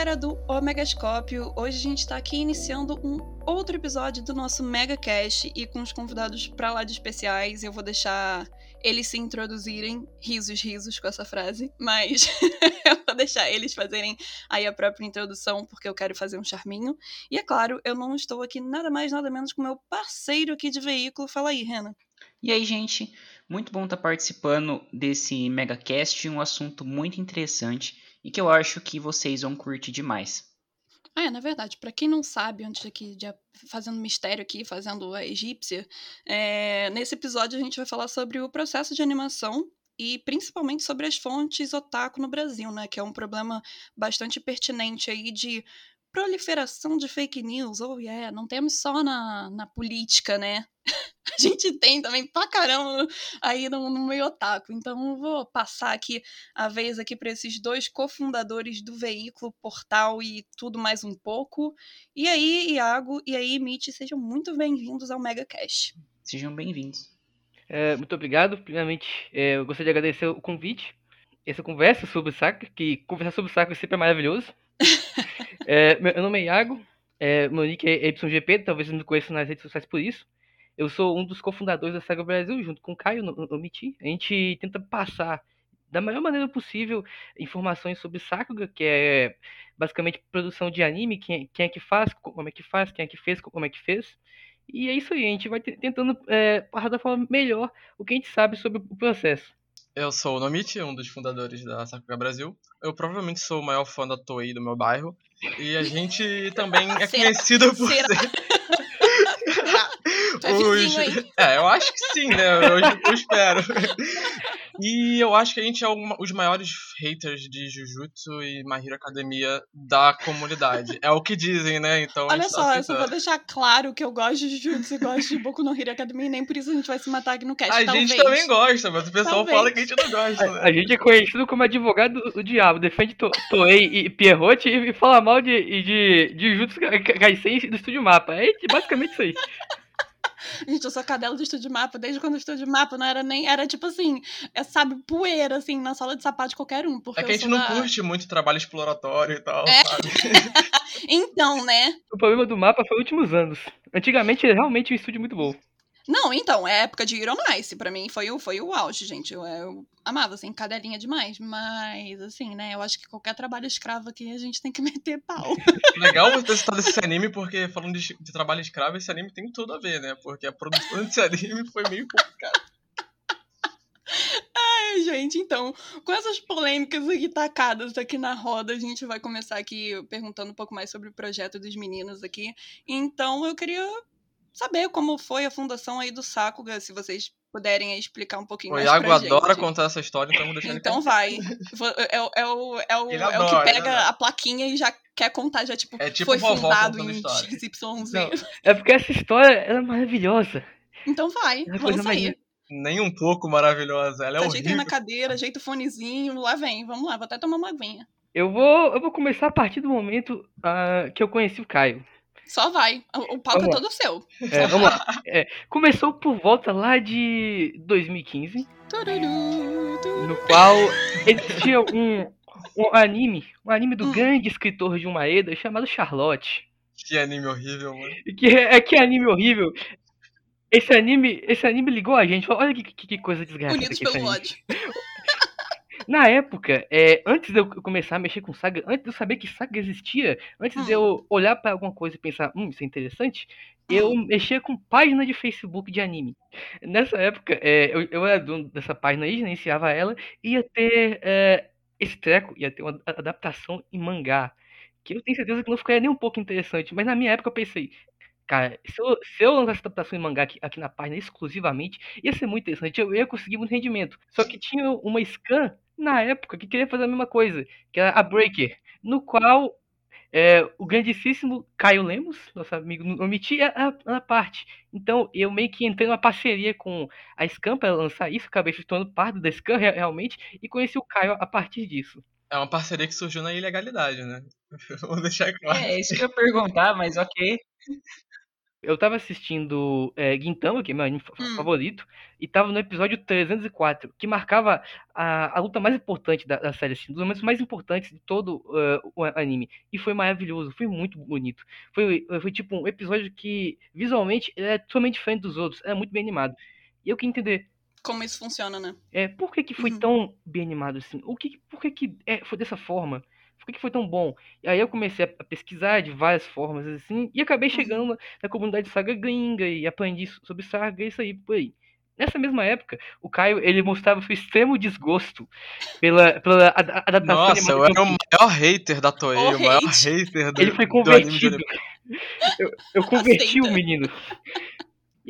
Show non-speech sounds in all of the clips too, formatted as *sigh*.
galera do Omegascópio! Hoje a gente está aqui iniciando um outro episódio do nosso Mega Cast e com os convidados pra lá de especiais. Eu vou deixar eles se introduzirem, risos, risos com essa frase, mas *laughs* eu vou deixar eles fazerem aí a própria introdução, porque eu quero fazer um charminho. E é claro, eu não estou aqui nada mais, nada menos com meu parceiro aqui de veículo. Fala aí, Renan. E aí, gente? Muito bom estar participando desse megacast, um assunto muito interessante e que eu acho que vocês vão curtir demais. Ah, é, na verdade, para quem não sabe, antes aqui de fazendo mistério aqui, fazendo a egípcia, é, nesse episódio a gente vai falar sobre o processo de animação e principalmente sobre as fontes otaku no Brasil, né? Que é um problema bastante pertinente aí de proliferação de fake news. Oh, yeah, não temos só na, na política, né? *laughs* *laughs* a gente tem também pra caramba aí no, no meio otaku. Então vou passar aqui a vez aqui para esses dois cofundadores do veículo, portal e tudo mais um pouco. E aí, Iago, e aí, Mitch, sejam muito bem-vindos ao Mega Cash. Sejam bem-vindos. É, muito obrigado. Primeiramente, é, eu gostaria de agradecer o convite. Essa conversa sobre o saco, que conversar sobre o saco sempre é maravilhoso. *laughs* é, meu nome é Iago, é, meu nick é YGP, talvez vocês me conheçam nas redes sociais por isso. Eu sou um dos cofundadores da Saga Brasil, junto com o Caio MIT. A gente tenta passar da melhor maneira possível informações sobre Sakuga, que é basicamente produção de anime, quem, é, quem é que faz, como é que faz, quem é que fez, como é que fez. E é isso aí, a gente vai tentando é, passar da forma melhor o que a gente sabe sobre o processo. Eu sou o Nomiti, um dos fundadores da Sakuga Brasil. Eu provavelmente sou o maior fã da Toei do meu bairro. E a gente também é *laughs* conhecido por ser... Os... É, eu acho que sim, né? Eu, eu *laughs* espero. E eu acho que a gente é uma, os maiores haters de Jujutsu e My Hero Academia da comunidade. É o que dizem, né? Então Olha tá só, tá eu só vou deixar claro que eu gosto de Jujutsu e gosto de Boku no Hero Academia e nem por isso a gente vai se matar aqui no cast, A talvez. gente também gosta, mas o pessoal talvez. fala que a gente não gosta. Né? A, a, gente é conhecido como advogado do, do diabo, defende to, Toei e Pierrot e, e fala mal de, de, de Jujutsu Kaisen do Estúdio Mapa. É basicamente isso aí. Gente, eu sou cadela do estúdio mapa, desde quando eu estúdio mapa não era nem. Era tipo assim, é, sabe, poeira, assim, na sala de sapato de qualquer um. Porque é que a gente não da... curte muito trabalho exploratório e tal, é. sabe? *laughs* então, né? O problema do mapa foi os últimos anos. Antigamente era realmente um estúdio muito bom. Não, então, é época de Hero Nice. Pra mim foi o, foi o auge, gente. Eu, eu amava, assim, cadelinha demais. Mas, assim, né, eu acho que qualquer trabalho escravo aqui a gente tem que *laughs* meter pau. Legal você ter citado esse anime, porque falando de, de, trabalho escravo, esse anime tem tudo a ver, né? Porque a produção desse anime foi meio complicada. Ai, gente, então, com essas polêmicas aqui tacadas aqui na roda, a gente vai começar aqui perguntando um pouco mais sobre o projeto dos meninos aqui. Então, eu queria saber como foi a fundação aí do Sakuga, se vocês puderem explicar um pouquinho o mais Iago pra adora gente. contar essa história, então vamos deixar Então vai. *laughs* É, é, o, é, o, é, o, é o que pega a plaquinha e já quer contar, já tipo, é tipo foi fundado em XYZ. Não, é porque essa história é maravilhosa. Então vai, é vamos sair. Nem um pouco maravilhosa, ela é tá horrível. na cadeira, ajeita o fonezinho, lá vem, vamos lá, vou até tomar uma aguinha. Eu vou, eu vou começar a partir do momento uh, que eu conheci o Caio. Só vai. O palco é todo seu. É, vamos lá. É, começou por volta lá de 2015. No qual existia um, um anime, um anime do hum. grande escritor de uma Eda chamado Charlotte. Que anime horrível, mano. Que, é, que anime horrível. Esse anime, esse anime ligou a gente. Olha que, que, que coisa desgraçada. Unidos pelo ódio. *laughs* Na época, é, antes de eu começar a mexer com saga, antes de eu saber que saga existia, antes hum. de eu olhar para alguma coisa e pensar, hum, isso é interessante, hum. eu mexia com página de Facebook de anime. Nessa época, é, eu, eu, era dono dessa página aí, gerenciava ela, ia ter é, esse treco, ia ter uma adaptação em mangá, que eu tenho certeza que não ficaria nem um pouco interessante, mas na minha época eu pensei, Cara, se eu, se eu lançasse adaptação em mangá aqui, aqui, na página exclusivamente, ia ser muito interessante. Eu ia conseguir muito rendimento. Só que tinha uma scan na época que queria fazer a mesma coisa, que era a Breaker, no qual é, o grandíssimo Caio Lemos, nosso amigo, omitia a, a, parte. Então eu meio que entrei numa parceria com a Scam para lançar isso, acabei se tornando parte da Scam realmente e conheci o Caio a partir disso. É uma parceria que surgiu na ilegalidade, né? *laughs* Vou deixar claro. É, isso que eu ia perguntar, mas ok. *laughs* Eu tava assistindo é, Gintama, que é meu anime Hum. favorito, e tava no episódio 304, que marcava a, a luta mais importante da, da série, assim, um dos momentos mais importantes de todo eh, o anime. E foi maravilhoso, foi muito bonito. Foi, foi tipo um episódio que, visualmente, é totalmente diferente dos outros, é muito bem animado. E eu queria entender, Como isso funciona, né? é, por que que foi Uhum. tão bem animado assim? O que, por que que é, foi dessa forma? Por que foi tão bom? E aí eu comecei a pesquisar de várias formas assim, e acabei Uhum. chegando na, comunidade Saga gringa e aprendi so- sobre Saga e isso aí por aí. Nessa mesma época, o Caio, ele mostrava seu extremo desgosto pela, pela adaptação Nossa, eu era o maior hater da Toei, O o maior hate. hater do, Ele foi convertido. Eu, eu converti o menino.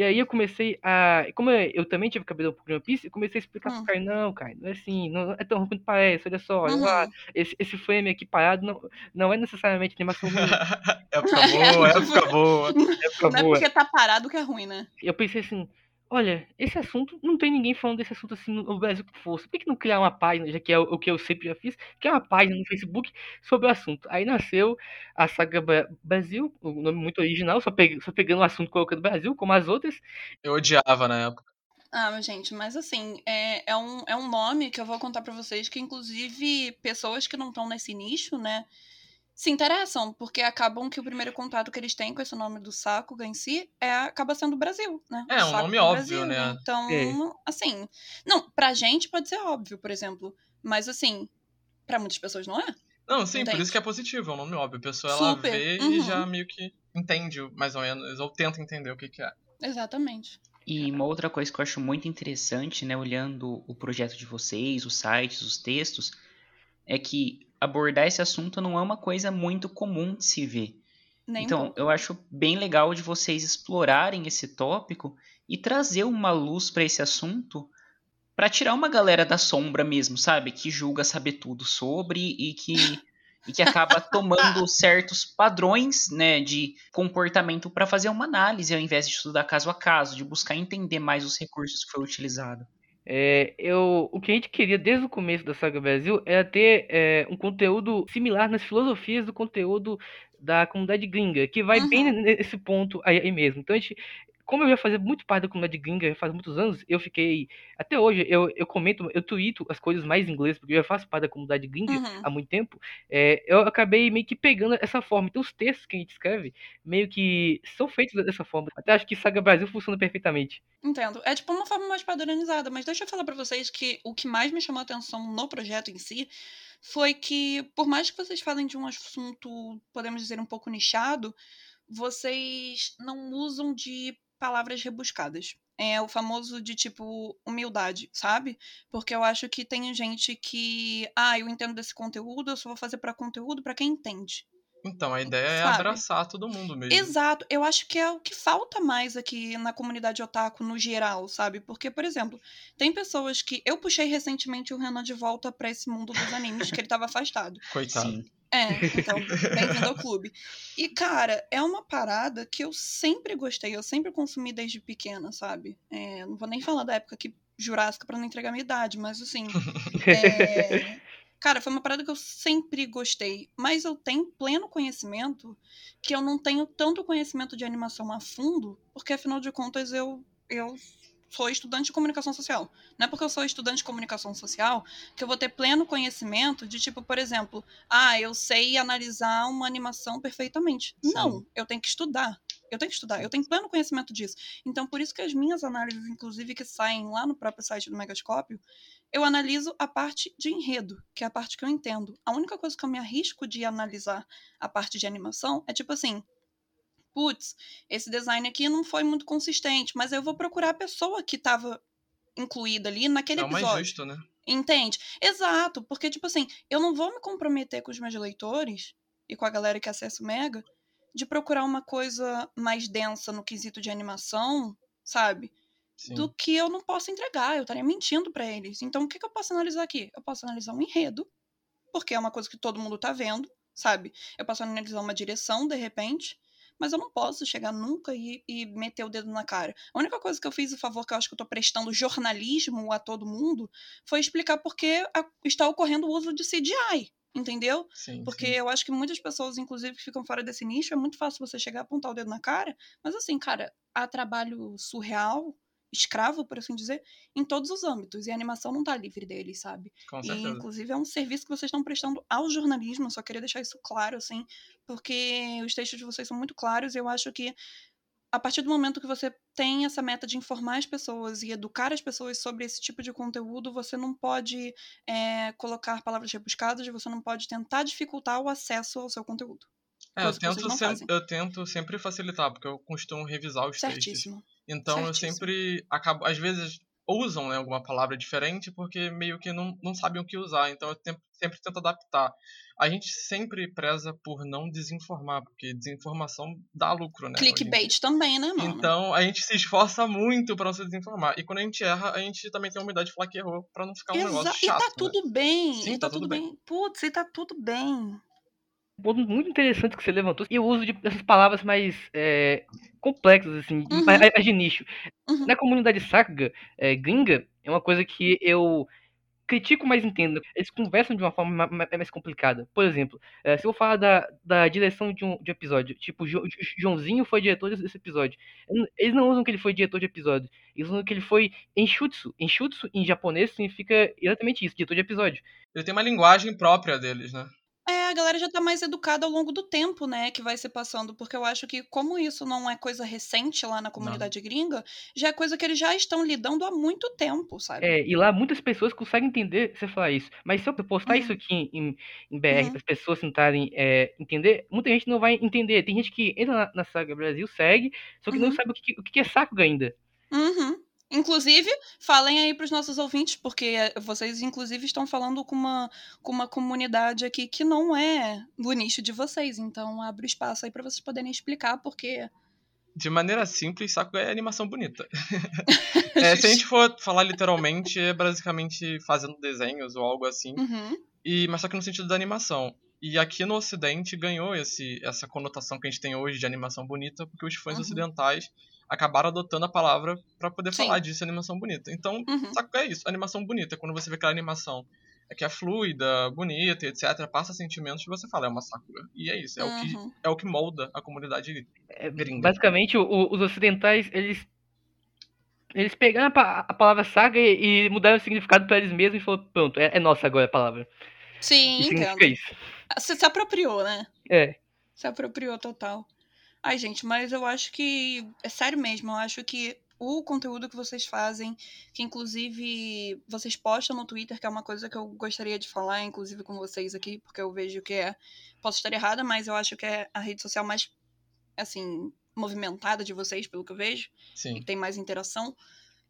E aí eu comecei a. Como eu, também tive cabelo um pouco de One Piece, eu comecei a explicar Hum. pro Caio, não, Caio, não é assim, não é tão ruim quanto parece, olha só, olha lá, Uhum. esse, esse frame aqui parado não, não é necessariamente animação ruim, *laughs* época *laughs* boa, época boa. *laughs* época Não é boa. porque tá parado que é ruim, né? Eu pensei assim, olha, esse assunto, não tem ninguém falando desse assunto assim no Brasil com força. Por que, não criar uma página, já que é o, que eu sempre já fiz, criar uma página no Facebook sobre o assunto? Aí nasceu a Saga Bra- Brasil, o nome muito original, só, pe- só pegando o assunto colocando Brasil, como as outras. Eu odiava na época. Ah, mas, gente, mas assim, é, é, um, é um nome que eu vou contar pra vocês que, inclusive, pessoas que não estão nesse nicho, né, se interessam, porque acabam que o primeiro contato que eles têm com esse nome do Sakuga em si é, acaba sendo o Brasil, né? É, um nome óbvio, Brasil, né? Então, É. assim, não, pra gente pode ser óbvio, por exemplo, mas assim, pra muitas pessoas não é. Não, sim, por Entende? isso que é positivo, é um nome óbvio. A pessoa ela Super, vê e uhum. já meio que entende mais ou menos, ou tenta entender o que, que é. Exatamente. E uma outra coisa que eu acho muito interessante, né, olhando o projeto de vocês, os sites, os textos, é que abordar esse assunto não é uma coisa muito comum de se ver. Nem então, eu acho bem legal de vocês explorarem esse tópico e trazer uma luz para esse assunto para tirar uma galera da sombra mesmo, sabe? Que julga saber tudo sobre e que, e que acaba *laughs* tomando certos padrões né, de comportamento para fazer uma análise ao invés de estudar caso a caso, de buscar entender mais os recursos que foi utilizado. É, eu, o que a gente queria desde o começo da Saga Brasil era ter é, um conteúdo similar nas filosofias do conteúdo da comunidade gringa, que vai bem Uhum. nesse ponto aí, aí mesmo. Então a gente, como eu ia fazer muito parte da comunidade gringa faz muitos anos, eu fiquei. Até hoje, eu, eu comento, eu tweeto as coisas mais em inglês, porque eu já faço parte da comunidade gringa Uhum. há muito tempo. é, eu acabei meio que pegando essa forma. Então os textos que a gente escreve meio que são feitos dessa forma. Até acho que Saga Brasil funciona perfeitamente. Entendo. É tipo uma forma mais padronizada, mas deixa eu falar pra vocês que o que mais me chamou a atenção no projeto em si foi que, por mais que vocês falem de um assunto, podemos dizer, um pouco nichado, vocês não usam de palavras rebuscadas. É o famoso de tipo humildade, sabe? Porque eu acho que tem gente que, ah, eu entendo desse conteúdo, eu só vou fazer pra conteúdo pra quem entende. Então, a ideia é Sabe? abraçar todo mundo mesmo. Exato, eu acho que é o que falta mais aqui na comunidade otaku no geral, sabe? Porque, por exemplo, tem pessoas que. Eu puxei recentemente o Renan de volta pra esse mundo dos animes, que ele tava afastado. Coitado. Sim. É, então, bem-vindo ao *laughs* clube. E, cara, é uma parada que eu sempre gostei, eu sempre consumi desde pequena, sabe? É, não vou nem falar da época que Jurássica pra não entregar minha idade, mas assim. é, Cara, foi uma parada que eu sempre gostei, mas eu tenho pleno conhecimento que eu não tenho tanto conhecimento de animação a fundo, porque afinal de contas eu, eu sou estudante de comunicação social. Não é porque eu sou estudante de comunicação social que eu vou ter pleno conhecimento de, tipo, por exemplo, ah, eu sei analisar uma animação perfeitamente. Sim. Não, eu tenho que estudar. Eu tenho que estudar, eu tenho pleno conhecimento disso. Então, por isso que as minhas análises, inclusive, que saem lá no próprio site do Megascópio, eu analiso a parte de enredo, que é a parte que eu entendo. A única coisa que eu me arrisco de analisar a parte de animação é tipo assim. Putz, esse design aqui não foi muito consistente, mas eu vou procurar a pessoa que estava incluída ali naquele É o mais episódio. justo, né? Entende? Exato, porque, tipo assim, eu não vou me comprometer com os meus leitores e com a galera que acessa o Mega de procurar uma coisa mais densa no quesito de animação, sabe? Sim. Do que eu não posso entregar, eu estaria mentindo pra eles. Então, o que, que eu posso analisar aqui? Eu posso analisar um enredo, porque é uma coisa que todo mundo tá vendo, sabe? Eu posso analisar uma direção, de repente, mas eu não posso chegar nunca e, e meter o dedo na cara. A única coisa que eu fiz, o favor que eu acho que eu tô prestando jornalismo a todo mundo, foi explicar por que está ocorrendo o uso de CGI. entendeu? Sim, Porque sim. eu acho que muitas pessoas, inclusive, que ficam fora desse nicho, é muito fácil você chegar e apontar o dedo na cara. Mas assim, cara, há trabalho surreal, escravo, por assim dizer, em todos os âmbitos. E a animação não tá livre deles, sabe? Com E, certeza. inclusive, é um serviço que vocês estão prestando ao jornalismo. Eu só queria deixar isso claro, assim, porque os textos de vocês são muito claros e eu acho que a partir do momento que você tem essa meta de informar as pessoas e educar as pessoas sobre esse tipo de conteúdo, você não pode é, colocar palavras rebuscadas, você não pode tentar dificultar o acesso ao seu conteúdo. É, eu tento, sempre, eu tento sempre facilitar, porque eu costumo revisar os textos. Certíssimo. Então eu Certíssimo. sempre acabo, às vezes usam né, alguma palavra diferente porque meio que não, não sabem o que usar. Então eu tem- sempre tento adaptar. A gente sempre preza por não desinformar, porque desinformação dá lucro, né? Clickbait também, né, mano? Então a gente se esforça muito pra não se desinformar. E quando a gente erra, a gente também tem a humildade de falar que errou pra não ficar um Exa- negócio e chato. tá né? tudo bem. Sim, e tá tá, tudo tudo bem. bem. Putz, e tá tudo bem. Um ponto muito interessante que você levantou. E o uso de essas palavras mais é, complexas, assim, Uhum. mais, mais de nicho. Uhum. Na comunidade saga é, gringa, é uma coisa que eu critico, mas entendo. Eles conversam de uma forma ma- ma- mais complicada. Por exemplo, é, se eu falar da, da direção de um, de um episódio, tipo, Jo- Jo- Joãozinho foi diretor desse episódio. Eles não usam que ele foi diretor de episódio. Eles usam que ele foi enshutsu. Enshutsu, em japonês, significa exatamente isso, diretor de episódio. Ele tem uma linguagem própria deles, né? É, a galera já tá mais educada ao longo do tempo, né, que vai se passando, porque eu acho que como isso não é coisa recente lá na comunidade gringa, já é coisa que eles já estão lidando há muito tempo, sabe? É, e lá muitas pessoas conseguem entender você falar isso. Mas se eu postar Uhum. isso aqui em, em BR Uhum. para as pessoas tentarem é, entender, muita gente não vai entender. Tem gente que entra na, na Saga Brasil, segue, só que não Uhum. sabe o que, o que é Sakuga ainda. Uhum. Inclusive, falem aí pros nossos ouvintes, porque vocês, inclusive, estão falando com uma, com uma comunidade aqui que não é do nicho de vocês. Então, abre o espaço aí pra vocês poderem explicar, porque. De maneira simples, Sakuga é animação bonita. *laughs* É, se a gente for falar literalmente, é basicamente fazendo desenhos ou algo assim. Uhum. E, mas só que no sentido da animação. E aqui no Ocidente ganhou esse, essa conotação que a gente tem hoje de animação bonita, porque os fãs Uhum. ocidentais acabaram adotando a palavra pra poder Sim. falar disso, animação bonita. Então, Uhum. É isso, animação bonita. Quando você vê aquela animação é que é fluida, bonita, etc., passa sentimentos, você fala, é uma Sakura. E é isso, é, o, que, Uhum. é o que molda a comunidade É, gringa. basicamente, o- o- os ocidentais, eles eles pegaram a, pa- a palavra saga e, e mudaram o significado para eles mesmos e falaram, pronto, é, é nossa agora a palavra. Sim, E significa entendo. isso. Você se apropriou, né? É. Se apropriou total. Ai, gente, mas eu acho que. É sério mesmo, eu acho que o conteúdo que vocês fazem, que inclusive vocês postam no Twitter, que é uma coisa que eu gostaria de falar, inclusive com vocês aqui, porque eu vejo que é. Posso estar errada, mas eu acho que é a rede social mais, assim, movimentada de vocês, pelo que eu vejo, e Sim. que tem mais interação.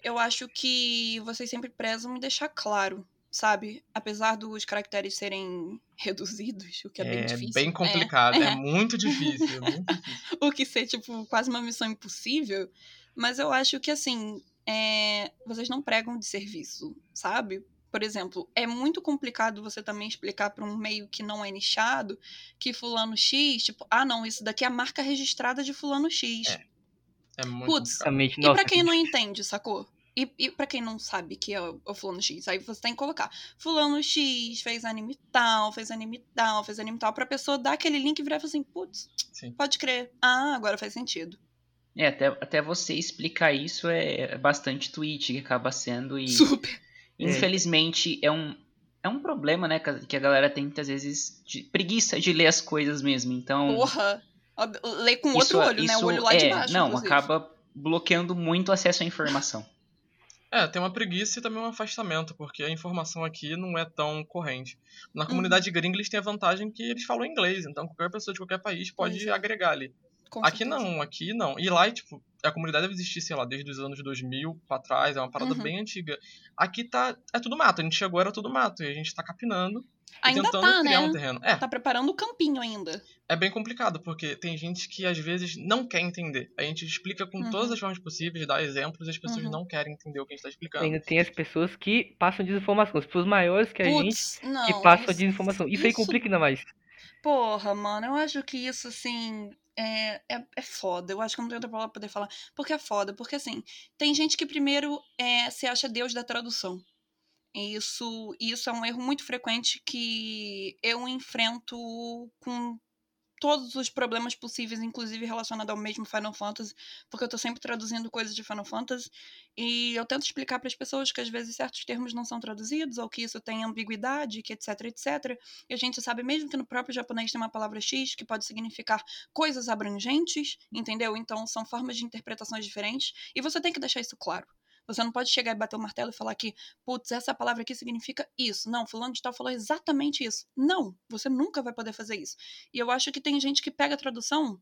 Eu acho que vocês sempre prezam em deixar claro, sabe? Apesar dos caracteres serem *laughs* reduzidos, o que é, bem difícil. bem É, complicado, é, é. *laughs* muito difícil, é muito difícil. *laughs* o que ser, tipo, quase uma missão impossível. Mas eu acho que, assim, é, vocês não pregam de serviço, sabe? Por exemplo, é muito complicado você também explicar para um meio que não é nichado que fulano X, tipo, ah, não, isso daqui é a marca registrada de fulano X. É, É muito Putz, complicado. E pra quem não entende, sacou? E, e pra quem não sabe que é o, o fulano X, aí você tem que colocar fulano X fez anime tal, fez anime tal, fez anime tal, pra pessoa dar aquele link e virar e falar assim, putz, pode crer. Ah, agora faz sentido. É, até, até você explicar isso é bastante tweet que acaba sendo e Super. *laughs* infelizmente é um é um problema, né, que a- galera tem muitas vezes de preguiça de ler as coisas mesmo. Então, Porra. Lê com outro isso, olho, né? O isso olho lá é, de baixo. não, inclusive. acaba bloqueando muito o acesso à informação. É, tem uma preguiça e também um afastamento, porque a informação aqui não é tão corrente. Na Uhum. comunidade gringa eles têm a vantagem que eles falam inglês, então qualquer pessoa de qualquer país pode agregar ali. Com aqui certeza. não, aqui não. E lá, tipo, a comunidade deve existir, sei lá, desde os anos 2000 pra trás, é uma parada Uhum. bem antiga. Aqui tá, é tudo mato, a gente chegou era tudo mato, e a gente tá capinando Ainda tentando tá, criar né? um terreno. É, Tá preparando o campinho ainda. é bem complicado, porque tem gente que às vezes não quer entender. A gente explica com Uhum. todas as formas possíveis, dá exemplos, e as pessoas Uhum. não querem entender o que a gente tá explicando. Ainda tem as pessoas que passam desinformação. As pessoas maiores que a gente Putz, não. que passam isso- desinformação. Isso, aí complica ainda mais. Porra, mano, eu acho que isso, assim, é, é, é foda. Eu acho que eu não tenho outra palavra pra poder falar. Porque é foda. Porque, assim, tem gente que primeiro é, se acha Deus da tradução. E isso, isso é um erro muito frequente que eu enfrento com todos os problemas possíveis, inclusive relacionado ao mesmo Final Fantasy, porque eu tô sempre traduzindo coisas de Final Fantasy e eu tento explicar para as pessoas que às vezes certos termos não são traduzidos ou que isso tem ambiguidade, que etc, etc. E a gente sabe mesmo que no próprio japonês tem uma palavra X que pode significar coisas abrangentes, entendeu? Então são formas de interpretações diferentes e você tem que deixar isso claro. Você não pode chegar e bater o martelo e falar que, putz, essa palavra aqui significa isso. Não, fulano de tal falou exatamente isso. Não, você nunca vai poder fazer isso. E eu acho que tem gente que pega a tradução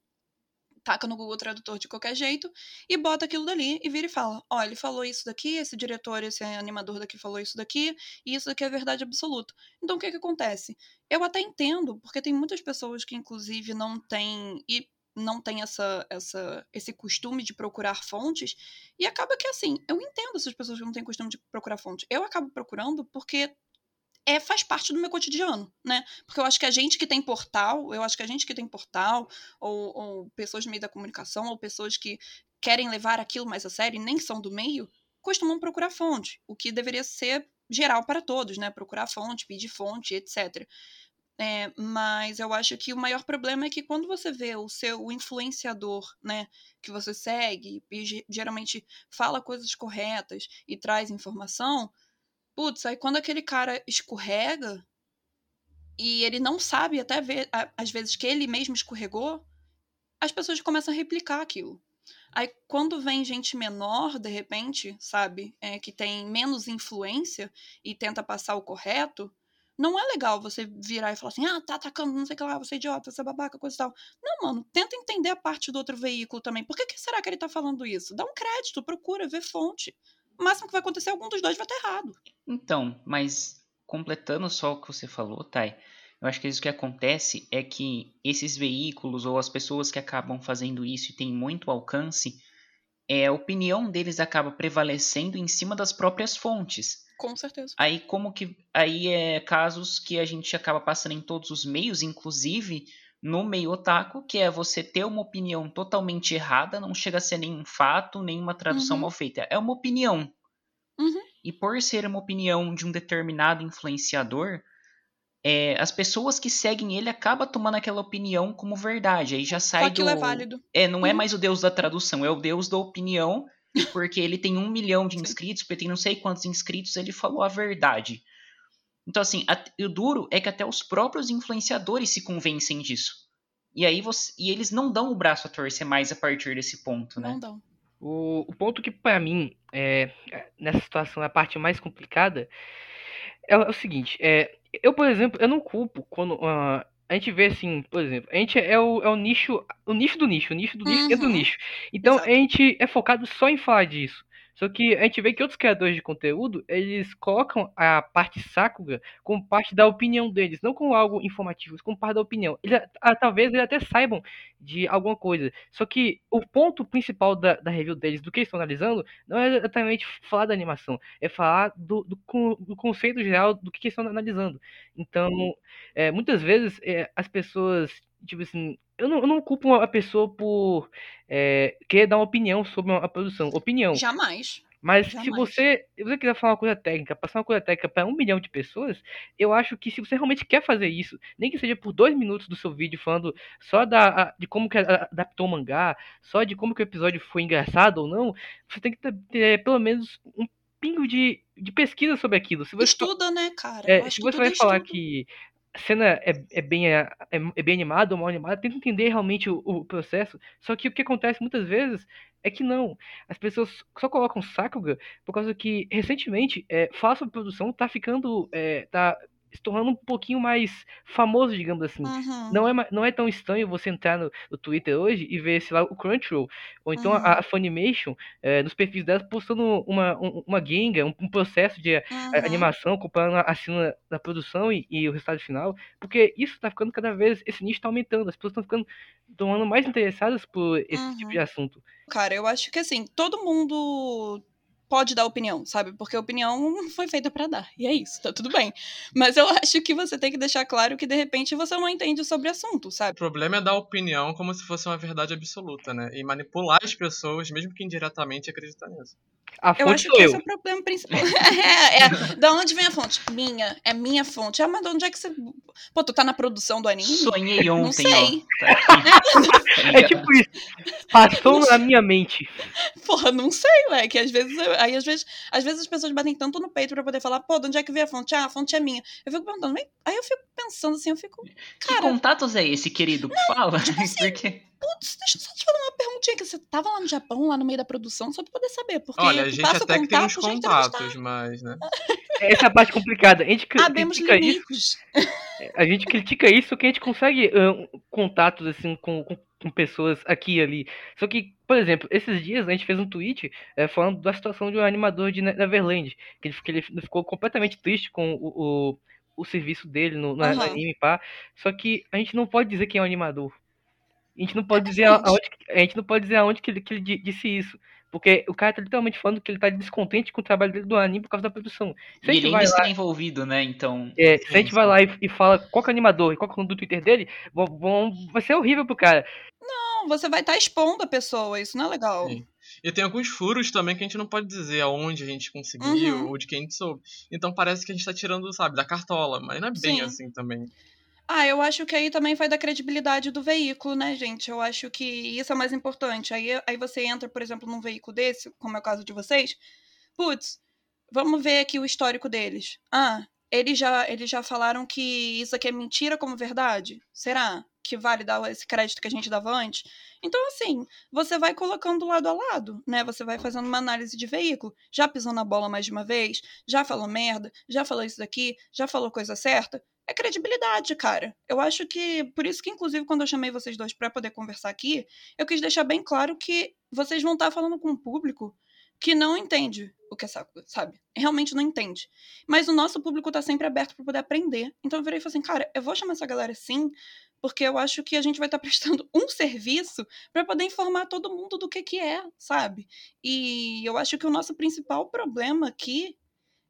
taca no Google Tradutor de qualquer jeito e bota aquilo dali e vira e fala: ó, ele falou isso daqui, esse diretor, esse animador daqui falou isso daqui, e isso daqui é verdade absoluta. Então o que que acontece? Eu até entendo, porque tem muitas pessoas que, inclusive, não têm. E não tem essa, essa, esse costume de procurar fontes, e acaba que assim, eu entendo essas pessoas que não têm costume de procurar fontes. Eu acabo procurando porque é, faz parte do meu cotidiano, né? Porque eu acho que a gente que tem portal, eu acho que a gente que tem portal, ou, ou pessoas do meio da comunicação, ou pessoas que querem levar aquilo mais a sério e nem são do meio, costumam procurar fonte, o que deveria ser geral para todos, né? Procurar fonte, pedir fonte, etc. É, mas eu acho que o maior problema é que quando você vê o seu influenciador, né, que você segue, e geralmente fala coisas corretas e traz informação, putz, aí quando aquele cara escorrega e ele não sabe até ver, às vezes, que ele mesmo escorregou, as pessoas começam a replicar aquilo. Aí quando vem gente menor, de repente, sabe, é, que tem menos influência e tenta passar o correto, não é legal você virar e falar assim, ah, tá atacando, não sei o que lá, você é idiota, você é babaca, coisa e tal. Não, mano, tenta entender a parte do outro veículo também. Por que, que será que ele tá falando isso? Dá um crédito, procura, vê fonte. O máximo que vai acontecer, algum dos dois vai estar errado. Então, mas completando só o que você falou, Thay, eu acho que isso que acontece é que esses veículos ou as pessoas que acabam fazendo isso e têm muito alcance, é, a opinião deles acaba prevalecendo em cima das próprias fontes. Com certeza. Aí como que aí é casos que a gente acaba passando em todos os meios, inclusive no meio otaku, que é você ter uma opinião totalmente errada, não chega a ser nenhum fato, nenhuma tradução uhum. mal feita, é uma opinião. Uhum. E por ser uma opinião de um determinado influenciador, é, as pessoas que seguem ele acabam tomando aquela opinião como verdade. Aí já sai Só do. É, válido. é não é uhum. é mais o deus da tradução, é o deus da opinião *laughs* porque ele tem um milhão de inscritos, porque tem não sei quantos inscritos, ele falou a verdade. Então, assim, a, o duro é que até os próprios influenciadores se convencem disso. E aí você, e eles não dão o braço a torcer mais a partir desse ponto, né? Não dão. O, o ponto que, para mim, é, nessa situação, é a parte mais complicada é, é o seguinte: é, eu, por exemplo, eu não culpo quando. Uh, a gente vê assim, por exemplo, a gente é o, é o nicho, o nicho do nicho, o nicho do nicho uhum. do nicho. Então Exato. a gente é focado só em falar disso. Só que a gente vê que outros criadores de conteúdo, eles colocam a parte sácuga como parte da opinião deles, não como algo informativo, mas como parte da opinião. Eles, talvez eles até saibam de alguma coisa. Só que o ponto principal da, da review deles, do que eles estão analisando, não é exatamente falar da animação, é falar do, do, do conceito geral do que eles estão analisando. Então, é, muitas vezes é, as pessoas tipo assim, eu não, eu não culpo a pessoa por é, querer dar uma opinião sobre a produção. Opinião. Jamais. Mas Jamais. se você, se você quiser falar uma coisa técnica, passar uma coisa técnica para um milhão de pessoas, eu acho que se você realmente quer fazer isso, nem que seja por dois minutos do seu vídeo falando só da, de como que adaptou o mangá, só de como que o episódio foi engraçado ou não, você tem que ter, ter pelo menos um pingo de, de pesquisa sobre aquilo. Se você estuda, né, cara? É, se você vai falar que a cena é, é, bem, é, é bem animada ou mal animada, tenta entender realmente o, o, processo. Só que o que acontece muitas vezes é que não. As pessoas só colocam Sakuga por causa que, recentemente, é, Faça Produção tá ficando. É, tá se tornando um pouquinho mais famoso, digamos assim. Uhum. Não, é, não é tão estranho você entrar no, no Twitter hoje e ver, sei lá, o Crunchyroll, ou então uhum. a, a Funimation, é, nos perfis delas, postando uma, um, uma genga, um, um, processo de uhum. animação, comparando a cena da produção e, e, o resultado final, porque isso tá ficando cada vez, esse nicho tá aumentando, as pessoas estão ficando, tomando mais interessadas por esse tipo de assunto. Cara, eu acho que assim, todo mundo pode dar opinião, sabe? Porque a opinião *laughs* foi feita para dar. E é isso, tá tudo bem. Mas eu *laughs* acho que você tem que deixar claro que de repente você não entende sobre o assunto, sabe? O problema é dar opinião como se fosse uma verdade absoluta, né? E manipular as pessoas, mesmo que indiretamente, acreditar nisso. A Eu fonte acho sou que eu. esse é o problema principal. *laughs* é, é. Da onde vem a fonte? Minha. É minha fonte. Ah, mas de onde é que você. Pô, tu tá na produção do anime? Sonhei ontem, sei. ó. Tá. É tipo isso. Passou na minha mente. Porra, não sei, ué. Que às vezes. eu- Aí às vezes, às vezes as pessoas batem tanto no peito pra poder falar, pô, de onde é que veio a fonte? Ah, a fonte é minha. Eu fico perguntando, "Mas-" aí eu fico pensando assim, eu fico. Que Cara, contatos é esse, querido? Fala. tipo *laughs* assim, Porque putz, deixa eu só te falar uma perguntinha que você tava lá no Japão, lá no meio da produção, só pra poder saber. Porque Olha, a gente passa o até que tem uns contato, contatos, mas, né? *laughs* Essa é a parte complicada. A gente critica isso. limites. A gente critica isso que a gente consegue ahn, contatos assim com, com, com pessoas aqui e ali. Só que, por exemplo, esses dias a gente fez um tweet eh, falando da situação de um animador de Ne- Neverland. Que ele, que ele ficou completamente triste com o, o, o serviço dele no, no Aham. anime, pá. Só que a gente não pode dizer quem é o animador. A gente não pode dizer Exatamente. aonde, a gente não pode dizer aonde que ele, que ele di- disse isso. Porque o cara tá literalmente falando que ele tá descontente com o trabalho dele do anime por causa da produção. Se a e gente ele vai ainda lá está envolvido, né? Então. é, se a Sim, gente vai lá e, e fala qual que é o animador e qual que é o nome do Twitter dele, vão, vão- vai ser horrível pro cara. Não, você vai estar expondo a pessoa, isso não é legal. Sim. E tem alguns furos também que a gente não pode dizer aonde a gente conseguiu Uhum. ou de quem a gente soube. Então parece que a gente tá tirando, sabe, da cartola, mas não é bem Sim. assim também. Ah, eu acho que aí também vai da credibilidade do veículo, né, gente? Eu acho que isso é mais importante. Aí, aí você entra, por exemplo, num veículo desse, como é o caso de vocês. Putz, vamos ver aqui o histórico deles. Ah, eles já, eles já falaram que isso aqui é mentira como verdade? Será que vale dar esse crédito que a gente dava antes? Então, assim, você vai colocando lado a lado, né? Você vai fazendo uma análise de veículo. Já pisou na bola mais de uma vez? Já falou merda? Já falou isso daqui? Já falou coisa certa? É credibilidade, cara. Eu acho que por isso que inclusive quando eu chamei vocês dois para poder conversar aqui, eu quis deixar bem claro que vocês vão estar falando com um público que não entende o que é saco, sabe? Realmente não entende. Mas o nosso público tá sempre aberto para poder aprender. Então eu virei e falei assim, cara, eu vou chamar essa galera sim, porque eu acho que a gente vai estar *laughs* prestando um serviço para poder informar todo mundo do que que é, sabe? E eu acho que o nosso principal problema aqui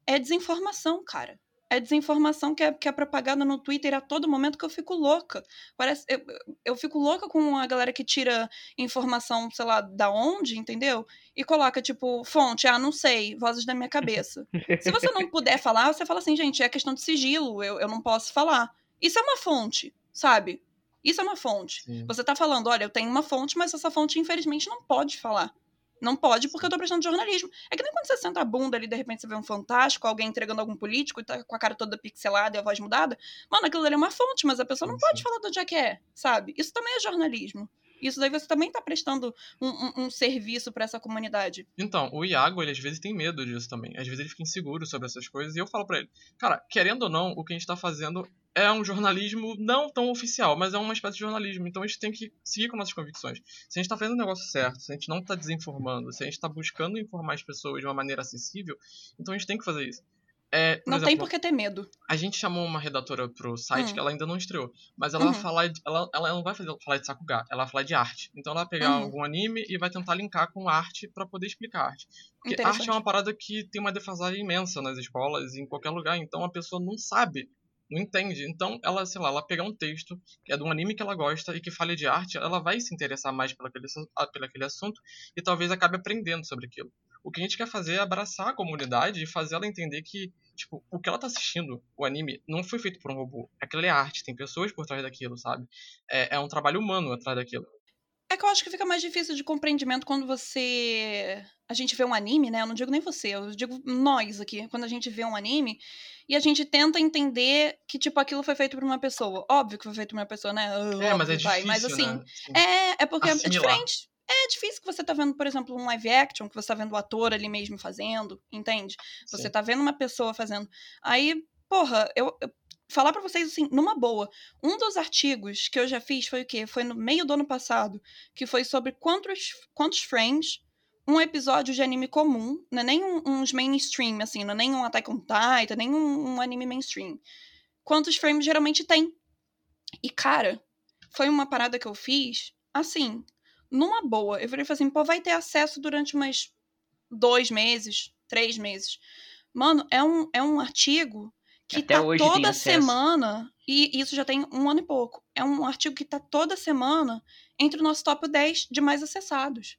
é desinformação, cara é desinformação que é, que é propagada no Twitter a todo momento que eu fico louca. Parece, eu, eu fico louca com a galera que tira informação, sei lá, da onde, entendeu? E coloca, tipo, fonte, ah, não sei, vozes da minha *laughs* cabeça. Se você não puder falar, você fala assim, gente, é questão de sigilo, eu, eu não posso falar. Isso é uma fonte, sabe? Isso é uma fonte. Sim. Você tá falando, olha, eu tenho uma fonte, mas essa fonte, infelizmente, não pode falar. Não pode porque eu tô prestando jornalismo. É que nem quando você senta a bunda ali, de repente você vê um fantástico, alguém entregando algum político e tá com a cara toda pixelada e a voz mudada. Mano, aquilo ali é uma fonte, mas a pessoa não Sim, pode falar de onde é que é, sabe? Isso também é jornalismo. Isso daí você também tá prestando um, um- um serviço pra essa comunidade. Então, o Iago, ele às vezes tem medo disso também. Às vezes ele fica inseguro sobre essas coisas. E eu falo pra ele, cara, querendo ou não, o que a gente tá fazendo é um jornalismo não tão oficial, mas é uma espécie de jornalismo. Então a gente tem que seguir com nossas convicções. Se a gente tá fazendo o negócio certo, se a gente não tá desinformando, se a gente tá buscando informar as pessoas de uma maneira acessível, então a gente tem que fazer isso. É, Não tem exemplo, por que ter medo. a gente chamou uma redatora pro site Hum. que ela ainda não estreou. Mas ela Uhum. vai falar. de- ela, ela não vai fazer, falar de Sakuga, ela vai falar de arte. Então ela vai pegar Uhum. algum anime e vai tentar linkar com arte pra poder explicar arte. Porque arte é uma parada que tem uma defasagem imensa nas escolas e em qualquer lugar. Então a pessoa não sabe, não entende. Então ela, sei lá, ela pegar um texto que é de um anime que ela gosta e que fale de arte, ela vai se interessar mais pelo aquele, ah, pelo aquele assunto e talvez acabe aprendendo sobre aquilo. O que a gente quer fazer é abraçar a comunidade e fazer ela entender que, tipo, o que ela tá assistindo, o anime, não foi feito por um robô. Aquilo é arte, tem pessoas por trás daquilo, sabe? É, é um trabalho humano atrás daquilo. É que eu acho que fica mais difícil de compreendimento quando você. A gente vê um anime, né? Eu não digo nem você, eu digo nós aqui. Quando a gente vê um anime e a gente tenta entender que, tipo, aquilo foi feito por uma pessoa. Óbvio que foi feito por uma pessoa, né? É, mas é Óbvio, difícil, vai, Mas assim, né? Sim. é, é porque é Assimilar. diferente. É difícil que você tá vendo, por exemplo, um live action, que você tá vendo o ator ali mesmo fazendo, entende? Você Sim. tá vendo uma pessoa fazendo. Aí, porra, eu. eu- Falar pra vocês assim, numa boa. Um dos artigos que eu já fiz foi o quê? Foi no meio do ano passado, que foi sobre quantos, quantos frames um episódio de anime comum, não é nem um- uns mainstream, assim, não é nem um Attack on Titan, nem um, um anime mainstream. Quantos frames geralmente tem. E, cara, foi uma parada que eu fiz, assim, numa boa. Eu falei assim, pô, vai ter acesso durante umas dois meses, três meses. Mano, é um, é um artigo que Até tá toda semana, e isso já tem um ano e pouco. É um artigo que tá toda semana entre o nosso top 10 de mais acessados.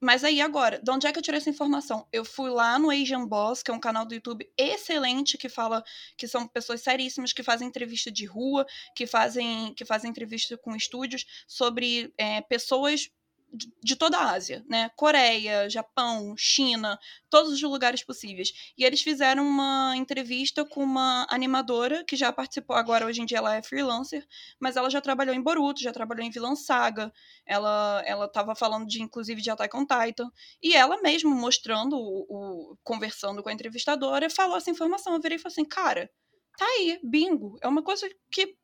Mas aí agora, de onde é que eu tirei essa informação? Eu fui lá no Asian Boss, que é um canal do YouTube excelente que fala que são pessoas seríssimas que fazem entrevista de rua, que fazem que fazem entrevista com estúdios sobre é, pessoas de, toda a Ásia, né? Coreia, Japão, China, todos os lugares possíveis. E eles fizeram uma entrevista com uma animadora que já participou, agora hoje em dia ela é freelancer, mas ela já trabalhou em Boruto, já trabalhou em Vilã Saga, ela ela tava falando de inclusive de Attack on Titan, e ela mesmo mostrando o, o conversando com a entrevistadora, falou essa informação. Eu virei e falei assim, cara, tá aí, bingo. É uma coisa que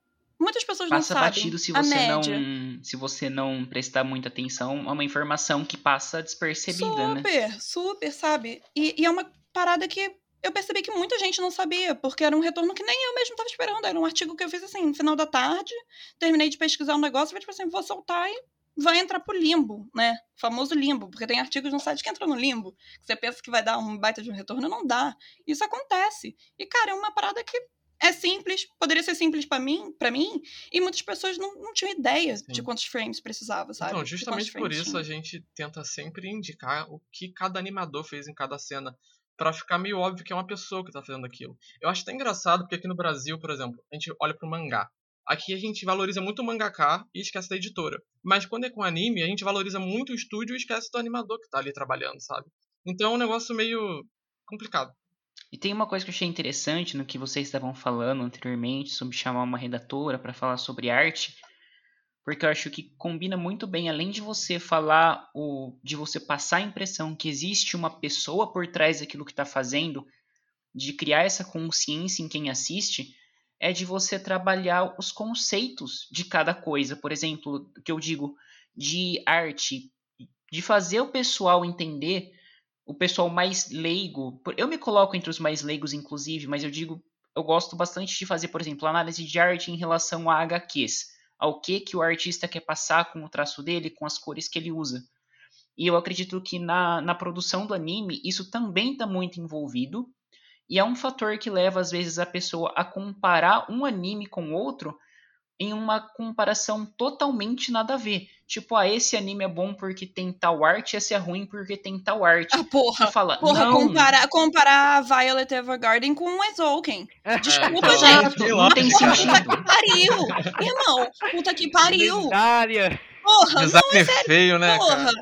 muitas pessoas Passa não sabem. batido se a você média. não se você não prestar muita atenção, é uma informação que passa despercebida, né? Super, super, sabe? E, e é uma parada que eu percebi que muita gente não sabia, porque era um retorno que nem eu mesmo tava esperando. Era um artigo que eu fiz assim, no final da tarde, terminei de pesquisar um negócio, falei, tipo assim, vou soltar e vai entrar pro limbo, né? O famoso limbo, porque tem artigos no site que entram no limbo. Que você pensa que vai dar um baita de um retorno, não dá. Isso acontece. E, cara, é uma parada que é simples, poderia ser simples pra mim, para mim, e muitas pessoas não, não tinham ideia Sim. de quantos frames precisava, sabe? Então, justamente por isso tinha. a gente tenta sempre indicar o que cada animador fez em cada cena, Pra ficar meio óbvio que é uma pessoa que tá fazendo aquilo. Eu acho até engraçado porque aqui no Brasil, por exemplo, a gente olha pro mangá. Aqui a gente valoriza muito o mangaká e esquece da editora. Mas quando é com anime, a gente valoriza muito o estúdio e esquece do animador que tá ali trabalhando, sabe? Então é um negócio meio complicado. E tem uma coisa que eu achei interessante no que vocês estavam falando anteriormente sobre chamar uma redatora para falar sobre arte, porque eu acho que combina muito bem, além de você falar o, de você passar a impressão que existe uma pessoa por trás daquilo que está fazendo, de criar essa consciência em quem assiste, é de você trabalhar os conceitos de cada coisa. Por exemplo, o que eu digo de arte, de fazer o pessoal entender o pessoal mais leigo. Eu me coloco entre os mais leigos, inclusive, mas eu digo, eu gosto bastante de fazer, por exemplo, análise de arte em relação a HQs, ao que que o artista quer passar com o traço dele, com as cores que ele usa. E eu acredito que na, na produção do anime isso também está muito envolvido. E é um fator que leva, às vezes, a pessoa a comparar um anime com outro em uma comparação totalmente nada a ver. Tipo, ah, esse anime é bom porque tem tal arte, esse é ruim porque tem tal arte. Ah, porra. Fala, Porra, não, comparar, comparar Violet Evergarden com o Exoken. *laughs* Desculpa, então, gente. não tem Porra, sentido. puta que pariu. Irmão, puta que pariu. Lendária. Porra, não, Design é feio, né, porra. cara?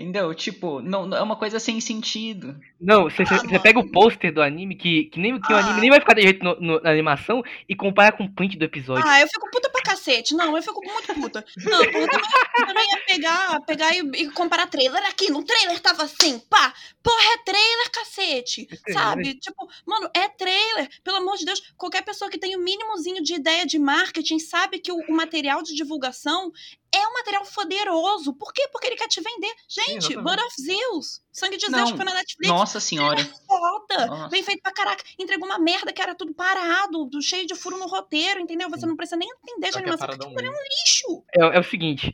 Entendeu? Tipo, não, não- é uma coisa sem sentido. Não, você Ah, pega o pôster do anime, que, que, nem, que o Ah. anime nem vai ficar de jeito no- no- na animação, e compara com o print do episódio. Ah, eu fico puta pra cacete. Não, eu fico muito puta. Não, eu também, eu também ia pegar, pegar e, e comparar trailer aqui. No trailer tava assim, pá. Porra, é trailer, cacete. É Sabe? Tipo, mano, é trailer. Pelo amor de Deus, qualquer pessoa que tem o mínimozinho de ideia de marketing sabe que o, o material de divulgação é um material poderoso. Por quê? Porque ele quer te vender. Gente, exatamente. Blood of Zeus. Sangue de Não, Zeus foi na Netflix. Nossa senhora. Foda. Nossa. Bem feito pra caraca. Entregou uma merda que era tudo parado, do- cheio de furo no roteiro, entendeu? Você não precisa nem entender de é animação. Porque é um lixo. É, é o seguinte,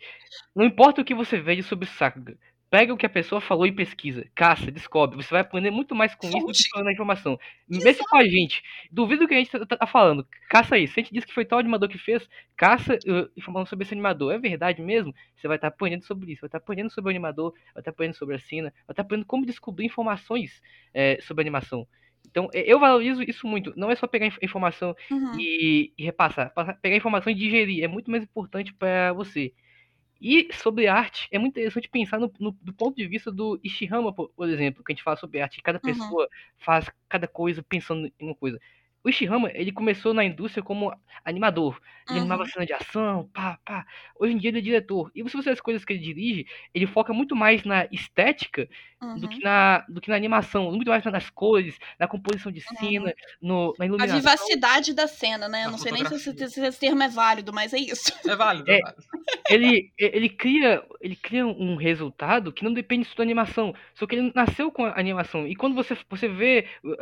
não importa o que você veja sobre Sakuga, pega o que a pessoa falou e pesquisa, caça, descobre, você vai aprender muito mais com isso do que Fonte. falando a informação. Mesmo com a gente, duvido do que a gente tá, tá- tá falando, caça isso, se a gente diz que foi tal animador que fez, caça uh, informação sobre esse animador, é verdade mesmo? Você vai estar aprendendo sobre isso, vai estar aprendendo sobre o animador, vai estar aprendendo sobre a cena, vai estar aprendendo como descobrir informações é, sobre a animação. Então, eu valorizo isso muito. Não é só pegar inf- informação Uhum. e, e repassar. Passar- Pegar informação e digerir é muito mais importante para você. E sobre arte, é muito interessante pensar no, no- do ponto de vista do Ishihama, por, por exemplo, que a gente fala sobre arte. Cada Uhum. pessoa faz cada coisa pensando em uma coisa. O Ishihama, ele começou na indústria como animador. Ele Uhum. animava cena de ação, pá, pá. Hoje em dia ele é diretor. E se você vê as coisas que ele dirige, ele foca muito mais na estética do Uhum. que na, do que na animação, muito mais nas cores, na composição de cena, no, na A iluminação. vivacidade da cena, né? Eu A não sei nem se esse, fotografia. se esse termo é válido, mas é isso. É válido, É. é válido. ele, ele cria ele cria um resultado que não depende só da animação, só que ele nasceu com a animação. E quando você, você vê uh,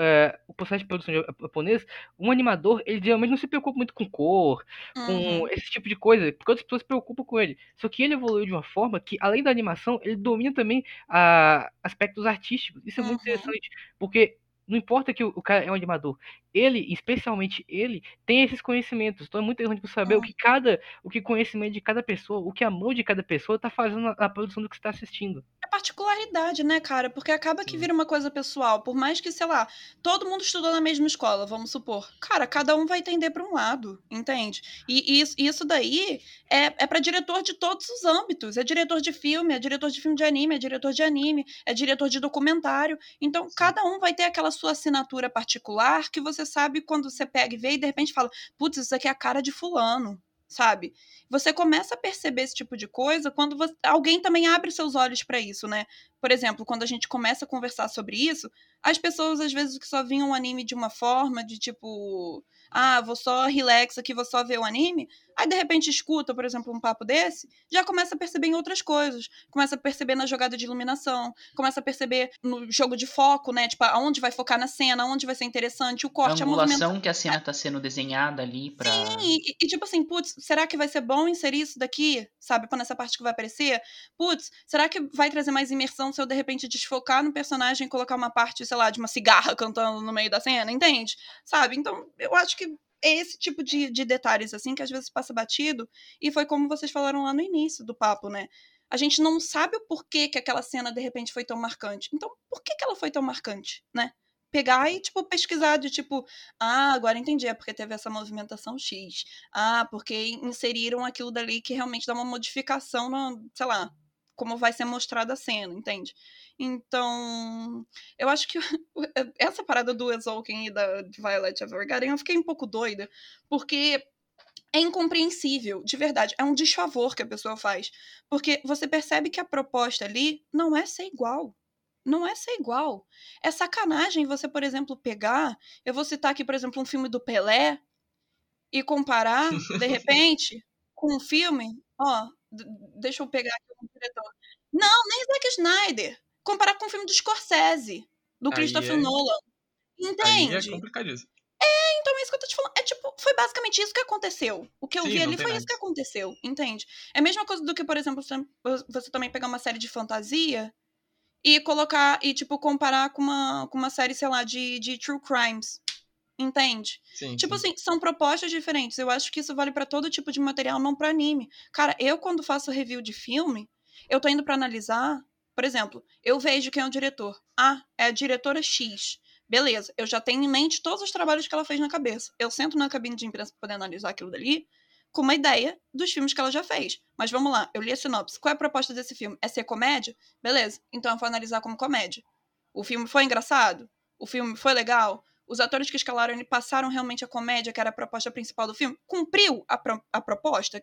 o processo de produção japonês, um animador, ele geralmente não se preocupa muito com cor, uhum. com esse tipo de coisa, porque outras pessoas se preocupam com ele. Só que ele evoluiu de uma forma que, além da animação, ele domina também uh, aspectos artísticos. Isso é muito uhum. interessante, porque não importa que o, cara é um animador, ele, especialmente ele, tem esses conhecimentos. Então é muito interessante saber o que cada, o que conhecimento de cada pessoa, o que a mão de cada pessoa está fazendo na, na, produção do que está assistindo. É particularidade, né, cara? Porque acaba que vira uma coisa pessoal. Por mais que, sei lá, todo mundo estudou na mesma escola, vamos supor. Cara, cada um vai entender para um lado, entende? E isso, isso daí é, é para diretor de todos os âmbitos. É diretor de filme, é diretor de filme de anime, é diretor de anime, é diretor de documentário. Então, cada um vai ter aquela sua assinatura particular que você sabe quando você pega e vê e de repente fala, putz, isso aqui é a cara de fulano, sabe? Você começa a perceber esse tipo de coisa quando você, alguém também abre seus olhos para isso, né? Por exemplo, quando a gente começa a conversar sobre isso, as pessoas às vezes que só vinham o anime de uma forma, de tipo, ah, vou só relax aqui, vou só ver o anime, aí de repente escuta, por exemplo, um papo desse, já começa a perceber em outras coisas. Começa a perceber na jogada de iluminação, começa a perceber no jogo de foco, né? Tipo, aonde vai focar na cena, aonde vai ser interessante, o corte, a, a movimentação. que a cena tá sendo desenhada ali pra. Sim, e, e, tipo assim, putz, será que vai ser bom inserir isso daqui, sabe? Pra nessa parte que vai aparecer? Putz, será que vai trazer mais imersão se eu de repente desfocar no personagem e colocar uma parte, sei lá, de uma cigarra *laughs* cantando no meio da cena, entende? Sabe? Então, eu acho que é esse tipo de, de detalhes, assim, que às vezes passa batido. E foi como vocês falaram lá no início do papo, né? A gente não sabe o porquê que aquela cena de repente foi tão marcante. Então, por que, que ela foi tão marcante, né? Pegar e, tipo, pesquisar de tipo, ah, agora entendi, é porque teve essa movimentação X. Ah, porque inseriram aquilo dali que realmente dá uma modificação no, sei lá, como vai ser mostrada a cena, entende? Então, eu acho que *laughs* essa parada do Exalken e da Violet Evergarden, eu fiquei um pouco doida, porque é incompreensível, de verdade. É um desfavor que a pessoa faz. Porque você percebe que a proposta ali não é ser igual. Não é ser igual. É sacanagem você, por exemplo, pegar. Eu vou citar aqui, por exemplo, um filme do Pelé e comparar, de *laughs* repente, com um filme. Ó, deixa eu pegar aqui o diretor. Não, nem Zack Snyder comparar com o filme do Scorsese, do aí Christopher é... Nolan. Entende? Aí é complicadíssimo. É, então é isso que eu tô te falando. É tipo, foi basicamente isso que aconteceu. O que eu Sim, vi ali foi nada. isso que aconteceu, entende? É a mesma coisa do que, por exemplo, você também pegar uma série de fantasia e colocar, e tipo, comparar com uma, com uma série, sei lá, de, de true crimes. Entende? Sim, tipo sim. assim, são propostas diferentes. Eu acho que isso vale para todo tipo de material, não para anime. Cara, eu quando faço review de filme, eu tô indo para analisar por exemplo, eu vejo quem é o diretor. Ah, é a diretora X. Beleza, eu já tenho em mente todos os trabalhos que ela fez na cabeça. Eu sento na cabine de imprensa para poder analisar aquilo dali com uma ideia dos filmes que ela já fez. Mas vamos lá, eu li a sinopse. Qual é a proposta desse filme? É ser comédia? Beleza, então eu vou analisar como comédia. O filme foi engraçado? O filme foi legal? Os atores que escalaram ele passaram realmente a comédia, que era a proposta principal do filme? Cumpriu a, pro a proposta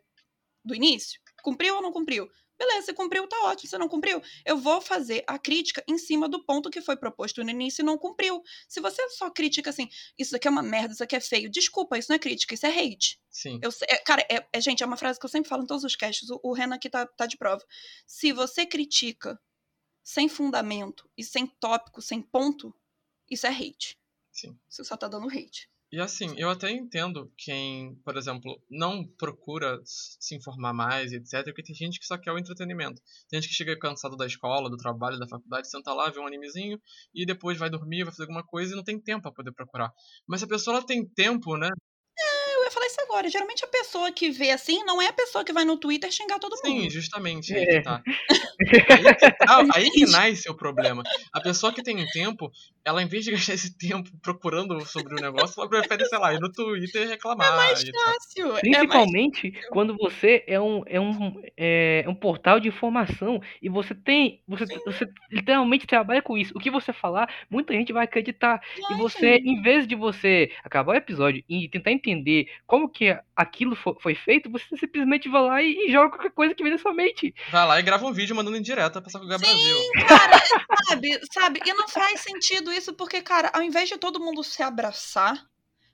do início? Cumpriu ou não cumpriu? Beleza, você cumpriu, tá ótimo. Você não cumpriu, eu vou fazer a crítica em cima do ponto que foi proposto no início e não cumpriu. Se você só critica assim, isso aqui é uma merda, isso aqui é feio, desculpa, isso não é crítica, isso é hate. Sim. Eu, é, cara, é, é, gente, é uma frase que eu sempre falo em todos os casts, o, o Renan aqui tá, tá de prova. Se você critica sem fundamento e sem tópico, sem ponto, isso é hate. Sim. Você só tá dando hate. E assim, eu até entendo quem, por exemplo, não procura se informar mais, etc. Porque tem gente que só quer o entretenimento. Tem gente que chega cansado da escola, do trabalho, da faculdade, senta lá, vê um animezinho e depois vai dormir, vai fazer alguma coisa e não tem tempo para poder procurar. Mas se a pessoa ela tem tempo, né? É, ia falar isso agora. Geralmente a pessoa que vê assim não é a pessoa que vai no Twitter xingar todo mundo. Sim, justamente. *laughs* Aí que tá. Aí que, tá, aí que nasce o problema. A pessoa que tem tempo, ela, em vez de *laughs* gastar esse tempo procurando sobre o negócio, ela prefere, sei lá, ir no Twitter e reclamar. É mais fácil. Principalmente é mais... quando você é um, é, um, é um portal de informação e você tem. Você, você literalmente trabalha com isso. O que você falar, muita gente vai acreditar. Ai, e você, em vez de você acabar o episódio e tentar entender como que aquilo foi feito, você simplesmente vai lá e, e joga qualquer coisa que vem na sua mente. Vai lá e grava um vídeo mandando em direta pra Sakuga Brasil. Cara, sabe, sabe? E não faz sentido isso porque, cara, ao invés de todo mundo se abraçar,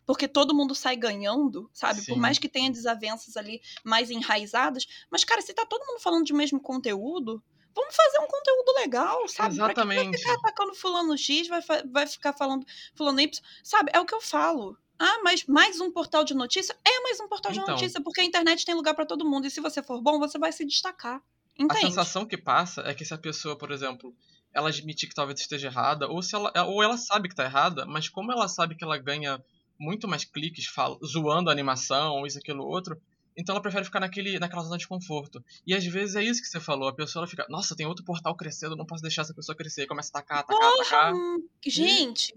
porque todo mundo sai ganhando, sabe? Por Sim. mais que tenha desavenças ali mais enraizadas. Mas, cara, se tá todo mundo falando de mesmo conteúdo, vamos fazer um conteúdo legal, sabe? Pra que vai Exatamente. ficar atacando fulano X, vai, vai ficar falando fulano Y, sabe? É o que eu falo. Ah, mas mais um portal de notícia? É mais um portal de Então. notícia, porque a internet tem lugar pra todo mundo. E se você for bom, você vai se destacar. A Entende? sensação que passa é que se a pessoa, por exemplo, ela admitir que talvez esteja errada, ou se ela, ou ela sabe que tá errada, mas como ela sabe que ela ganha muito mais cliques fala, zoando a animação, ou isso, aquilo, outro, então ela prefere ficar naquele, naquela zona de conforto. E às vezes é isso que você falou, a pessoa ela fica, nossa, tem outro portal crescendo, não posso deixar essa pessoa crescer, e começa a atacar, atacar, atacar. Hum, Gente,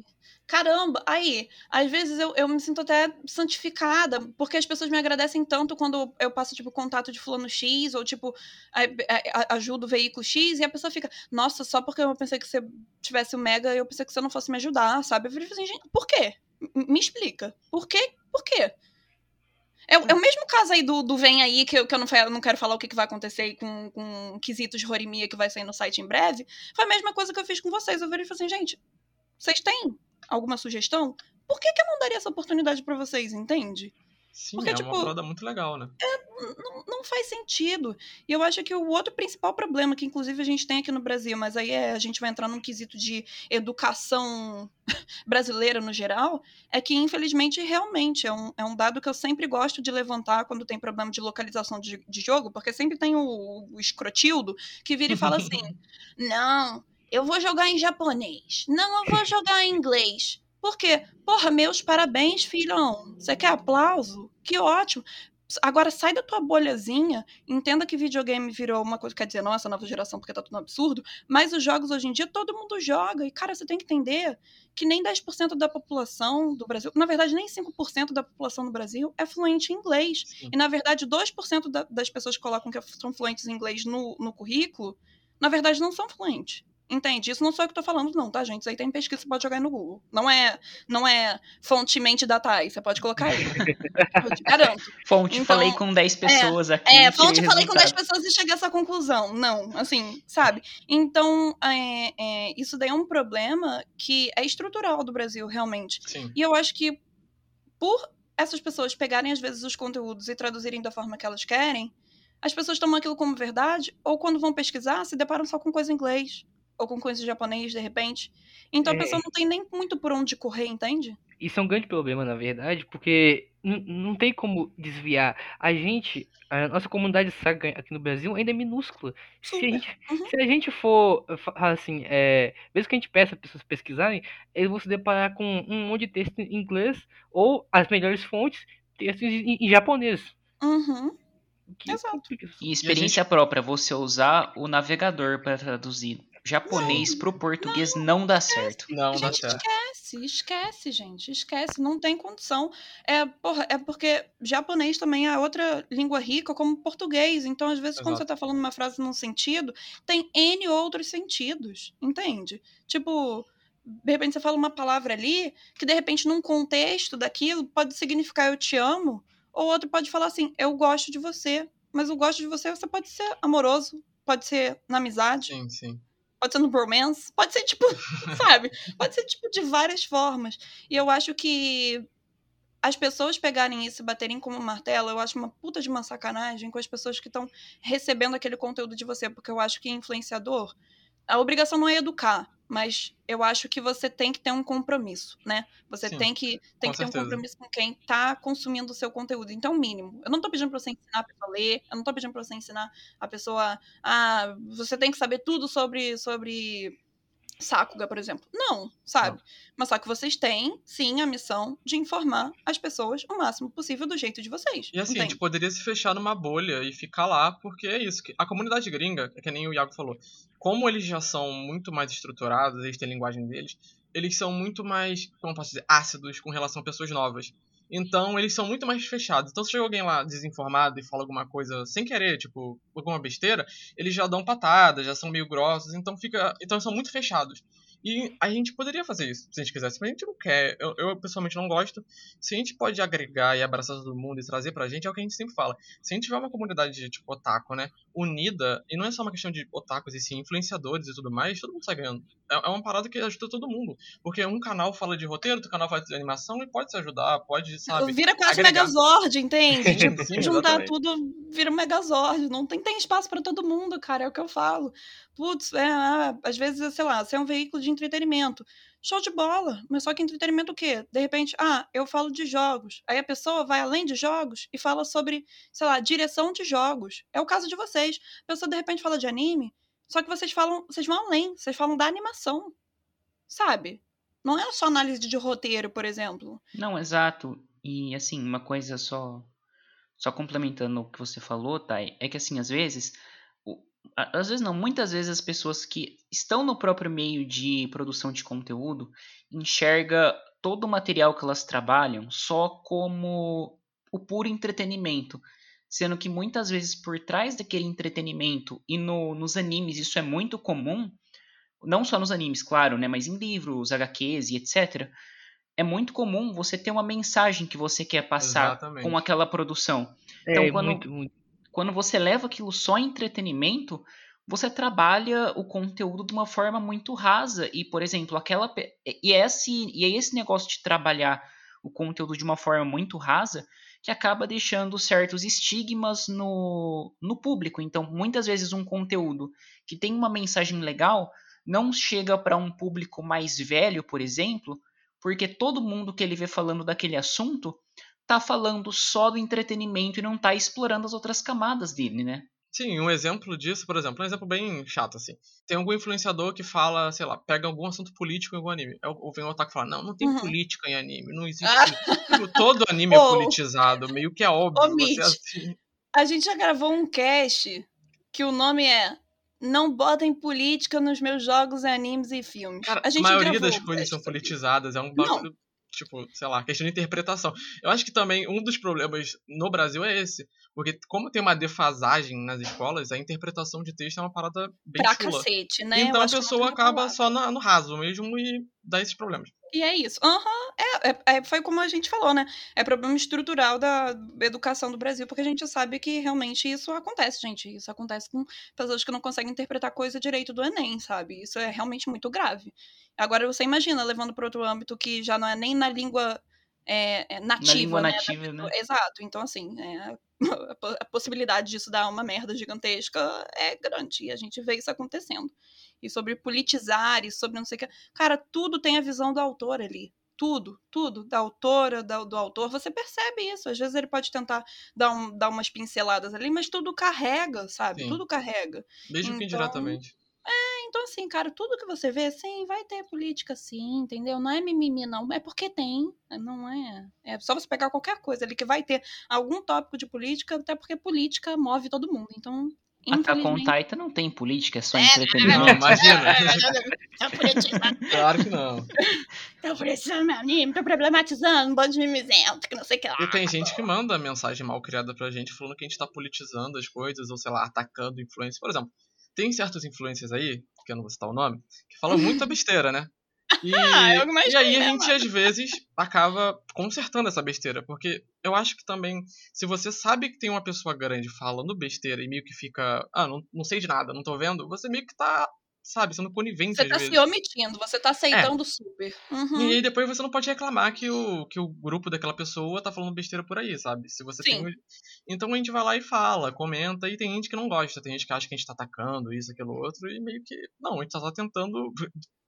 caramba, aí, às vezes eu, eu me sinto até santificada, porque as pessoas me agradecem tanto quando eu passo, tipo, contato de fulano X, ou, tipo, ajudo o veículo X, e a pessoa fica, nossa, só porque eu pensei que você tivesse o Mega, eu pensei que você não fosse me ajudar, sabe? Eu falei assim, gente, por quê? Me explica. Por quê? Por quê? É, é o mesmo caso aí do, do Vem Aí, que eu, que eu não, não quero falar o que, que vai acontecer aí com, com quesitos de Rorimia que vai sair no site em breve. Foi a mesma coisa que eu fiz com vocês. Eu virei e falei assim, gente, vocês têm alguma sugestão? Por que, que eu não daria essa oportunidade pra vocês, entende? Sim, Porque, é tipo, uma parada muito legal, né? Não, não faz sentido. E eu acho que o outro principal problema, que inclusive a gente tem aqui no Brasil, mas aí é, a gente vai entrar num quesito de educação *laughs* brasileira no geral, é que infelizmente realmente é um, é um dado que eu sempre gosto de levantar quando tem problema de localização de, de jogo, porque sempre tem o, o escrotildo que vira e fala assim: *laughs* não, eu vou jogar em japonês. Não, eu vou jogar em inglês. Por quê? Porra, meus parabéns, filhão. Você quer aplauso? Que ótimo. Agora sai da tua bolhazinha, entenda que videogame virou uma coisa, quer dizer, não essa nova geração porque tá tudo um absurdo, mas os jogos hoje em dia todo mundo joga. E, cara, você tem que entender que nem 10% da população do Brasil, na verdade, nem 5% da população do Brasil é fluente em inglês. Sim. E, na verdade, 2% da, das pessoas que colocam que são fluentes em inglês no, no currículo, na verdade, não são fluentes. Entende? Isso não sou eu que tô falando, não, tá, gente? Isso aí tem pesquisa, você pode jogar aí no Google. Não é, não é fontemente datai, você pode colocar aí. eu te garanto. *laughs* Fonte, Então, falei com 10 pessoas aqui. É, fonte, falei com 10 resultado. pessoas e cheguei a essa conclusão. Não, assim, sabe? Então, é, é, isso daí é um problema que é estrutural do Brasil, realmente. Sim. E eu acho que por essas pessoas pegarem, às vezes, os conteúdos e traduzirem da forma que elas querem, as pessoas tomam aquilo como verdade, ou quando vão pesquisar, se deparam só com coisa em inglês, ou com coisa em japonês, de repente. Então a É. pessoa não tem nem muito por onde correr, entende? Isso é um grande problema, na verdade, porque não tem como desviar. A gente, a nossa comunidade saga aqui no Brasil ainda é minúscula. Se a gente, Uhum. se a gente for, eh, assim, é, mesmo que a gente peça para pessoas pesquisarem, eles vão se deparar com um monte de texto em inglês ou as melhores fontes, textos em, em japonês. Uhum. o que Exato. complica. E experiência própria, você usar o navegador para traduzir japonês pro português não, dá certo. Não, dá certo. esquece, esquece, gente, esquece, não tem condição. É, porra, é porque japonês também é outra língua rica como português, então às vezes quando Exato. você tá falando uma frase num sentido, tem N outros sentidos, entende? Tipo, de repente você fala uma palavra ali que de repente num contexto daquilo pode significar eu te amo, ou outro pode falar assim, eu gosto de você, mas o gosto de você você pode ser amoroso, pode ser na amizade, Sim, sim. Pode ser no bromance, pode ser tipo, *laughs* sabe? Pode ser tipo de várias formas. E eu acho que as pessoas pegarem isso e baterem como martelo, eu acho uma puta de uma sacanagem com as pessoas que estão recebendo aquele conteúdo de você, porque eu acho que influenciador, a obrigação não é educar, mas eu acho que você tem que ter um compromisso, né? Você Sim, tem que, tem que ter um compromisso com quem tá consumindo o seu conteúdo. Então, mínimo. Eu não tô pedindo pra você ensinar a pessoa a ler, eu não tô pedindo pra você ensinar a pessoa ah, você tem que saber tudo sobre sobre Sakuga, por exemplo. Não, sabe? Mas só que vocês têm, sim, a missão de informar as pessoas o máximo possível do jeito de vocês. E assim, a entende? gente poderia se fechar numa bolha e ficar lá, porque é isso. que A comunidade gringa, é que nem o Iago falou, como eles já são muito mais estruturados, eles têm a linguagem deles, eles são muito mais, como posso dizer, ácidos com relação a pessoas novas. Então, eles são muito mais fechados. Então, se chega alguém lá desinformado e fala alguma coisa sem querer, tipo, alguma besteira, eles já dão patada, já são meio grossos, então fica. Então, são muito fechados. E a gente poderia fazer isso, se a gente quisesse, mas a gente não quer. Eu, eu, pessoalmente não gosto. Se a gente pode agregar e abraçar todo mundo e trazer pra gente, é o que a gente sempre fala. Se a gente tiver uma comunidade de, tipo, otaku, né, unida, e não é só uma questão de otakus e sim influenciadores e tudo mais, todo mundo sai ganhando. É, é uma parada que ajuda todo mundo. Porque um canal fala de roteiro, outro canal fala de animação e pode se ajudar, pode, sabe. Vira quase agregar. Megazord, entende? tipo, *laughs* sim, juntar tudo, vira um Megazord. Não tem, tem espaço para todo mundo, cara, é o que eu falo. Putz, é, ah, às vezes, sei lá, você é um veículo de entretenimento. Show de bola, mas só que entretenimento o quê? De repente, ah, eu falo de jogos. Aí a pessoa vai além de jogos e fala sobre, sei lá, direção de jogos. É o caso de vocês. A pessoa de repente fala de anime, só que vocês falam, vocês vão além, vocês falam da animação. Sabe? Não é só análise de roteiro, por exemplo. Não, exato. E assim, uma coisa só só complementando o que você falou, Thay, é que assim, às vezes às vezes não, muitas vezes as pessoas que estão no próprio meio de produção de conteúdo enxerga todo o material que elas trabalham só como o puro entretenimento, sendo que muitas vezes por trás daquele entretenimento e no, nos animes isso é muito comum, não só nos animes, claro, né, mas em livros, HQs e etc. É muito comum você ter uma mensagem que você quer passar Exatamente. com aquela produção. É, então, quando, muito, muito quando você leva aquilo só em entretenimento, você trabalha o conteúdo de uma forma muito rasa e, por exemplo, aquela e esse e é esse negócio de trabalhar o conteúdo de uma forma muito rasa que acaba deixando certos estigmas no, no público. Então, muitas vezes um conteúdo que tem uma mensagem legal não chega para um público mais velho, por exemplo, porque todo mundo que ele vê falando daquele assunto tá falando só do entretenimento e não tá explorando as outras camadas dele, né? Sim, um exemplo disso, por exemplo, um exemplo bem chato, assim. Tem algum influenciador que fala, sei lá, pega algum assunto político em algum anime. Ou vem um otaku e fala, não, não tem uhum. política em anime, não existe. Tipo, todo anime oh. *laughs* é politizado, meio que é óbvio. Oh, você assim... A gente já gravou um cast que o nome é Não botem política nos meus jogos, animes e filmes. Cara, a, a maioria das coisas são politizadas, é um bagulho tipo, sei lá, questão de interpretação. Eu acho que também um dos problemas no Brasil é esse. Porque como tem uma defasagem nas escolas, a interpretação de texto é uma parada bem pra chula. cacete, né? Então a pessoa acaba só no, no raso mesmo e dá esses problemas. E é isso. Uhum. É, é, é, foi como a gente falou, né? É problema estrutural da educação do Brasil, porque a gente sabe que realmente isso acontece, gente. Isso acontece com pessoas que não conseguem interpretar coisa direito do Enem, sabe? Isso é realmente muito grave. Agora você imagina, levando para outro âmbito que já não é nem na língua é, nativa. Na língua né? nativa, né? Exato. Então, assim, é, *laughs* a possibilidade disso dar uma merda gigantesca é grande. E a gente vê isso acontecendo e sobre politizar, e sobre não sei o que. Cara, tudo tem a visão do autor ali. Tudo, tudo, da autora, do, do autor, você percebe isso. Às vezes ele pode tentar dar, um, dar umas pinceladas ali, mas tudo carrega, sabe? Sim. Tudo carrega. Mesmo então, que indiretamente. Então assim, cara, tudo que você vê, sim, vai ter política sim, entendeu? Não é mimimi, não. É porque tem, não é. É só você pegar qualquer coisa ali que vai ter algum tópico de política, até porque política move todo mundo. Então, Attack on Titan não tem política, é só é, entretenimento. Não, imagina. claro que não. *laughs* Tô precisando meu anime, tô problematizando, um bando de mimizento, que não sei o que lá. E tem gente que manda mensagem mal criada pra gente falando que a gente tá politizando as coisas, ou sei lá, atacando influência. Por exemplo, tem certos influencers aí, que eu não vou citar o nome, que falam muita besteira, né? *laughs* E, ah, e aí a gente, às vezes, acaba consertando essa besteira. Porque eu acho que também, se você sabe que tem uma pessoa grande falando besteira e meio que fica, ah, não, não sei de nada, não tô vendo, você meio que tá sabe, sendo conivente. Você tá vezes. se omitindo, você tá aceitando é. super. Uhum. E aí depois você não pode reclamar que o, que o grupo daquela pessoa tá falando besteira por aí, sabe? Se você Sim. tem. Então a gente vai lá e fala, comenta, e tem gente que não gosta, tem gente que acha que a gente tá atacando isso, aquilo, outro, e meio que. Não, a gente tá só tentando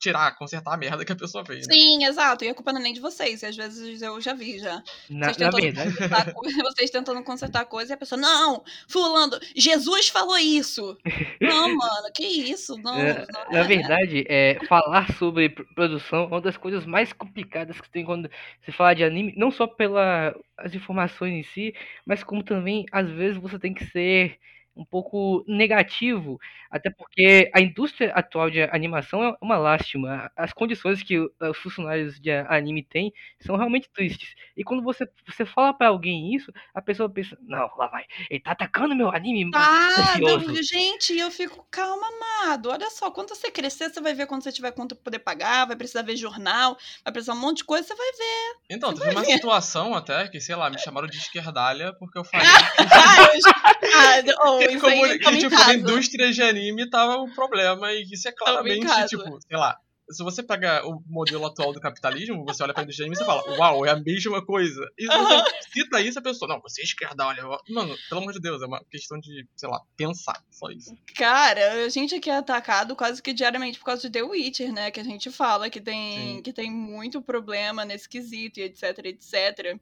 tirar, consertar a merda que a pessoa fez. Né? Sim, exato. E a culpa não é nem de vocês. E às vezes eu já vi já. Na, vocês, tentando consertar, *laughs* vocês tentando consertar coisa e a pessoa, não, fulano, Jesus falou isso. não, *laughs* mano, que isso? Não, é, não é. Na verdade, é, falar sobre produção é uma das coisas mais complicadas que tem quando se fala de anime, não só pelas informações em si, mas como também, às vezes, você tem que ser um pouco negativo, até porque a indústria atual de animação é uma lástima. As condições que os funcionários de anime têm são realmente tristes. E quando você, você fala para alguém isso, a pessoa pensa, não, lá vai, ele tá atacando meu anime ah, não, gente, eu fico, calma, amado, olha só, quando você crescer, você vai ver quando você tiver conta pra poder pagar, vai precisar ver jornal, vai precisar um monte de coisa, você vai ver. Então, teve uma ver. situação até que, sei lá, me chamaram de esquerdalha porque eu falei... *laughs* ah, oh, *laughs* como, que tipo, na indústria de anime tava um problema e isso é claramente, tipo, sei lá, se você pega o modelo atual do capitalismo, você olha pra indústria de anime e fala, uau, é a mesma coisa. E você cita isso, a pessoa, não, você é esquerda, olha. Mano, pelo amor de Deus, é uma questão de, sei lá, pensar, só isso. Cara, a gente aqui é atacado quase que diariamente por causa de The Witcher, né? Que a gente fala que tem, que tem muito problema nesse quesito e etc, etc.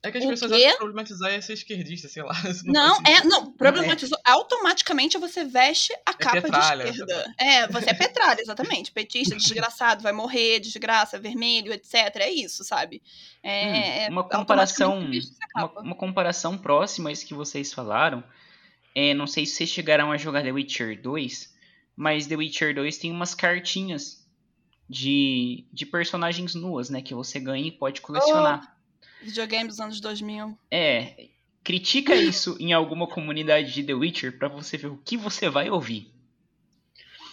É que as o pessoas quê? acham que problematizar é ser esquerdista, sei lá. *laughs* Não, é, não, problematizou. É. Automaticamente você veste a é capa petralha, de esquerda. É, você é petralha, exatamente. Petista, *laughs* desgraçado, vai morrer, desgraça, vermelho, etc. É isso, sabe? É, hum, é uma comparação. Uma, uma, comparação próxima a isso que vocês falaram. É, não sei se vocês chegaram a jogar The Witcher 2, mas The Witcher 2 tem umas cartinhas de, de personagens nuas, né? Que você ganha e pode colecionar. Oh. Videogame dos anos 2000. É. Critica isso em alguma comunidade de The Witcher para você ver o que você vai ouvir.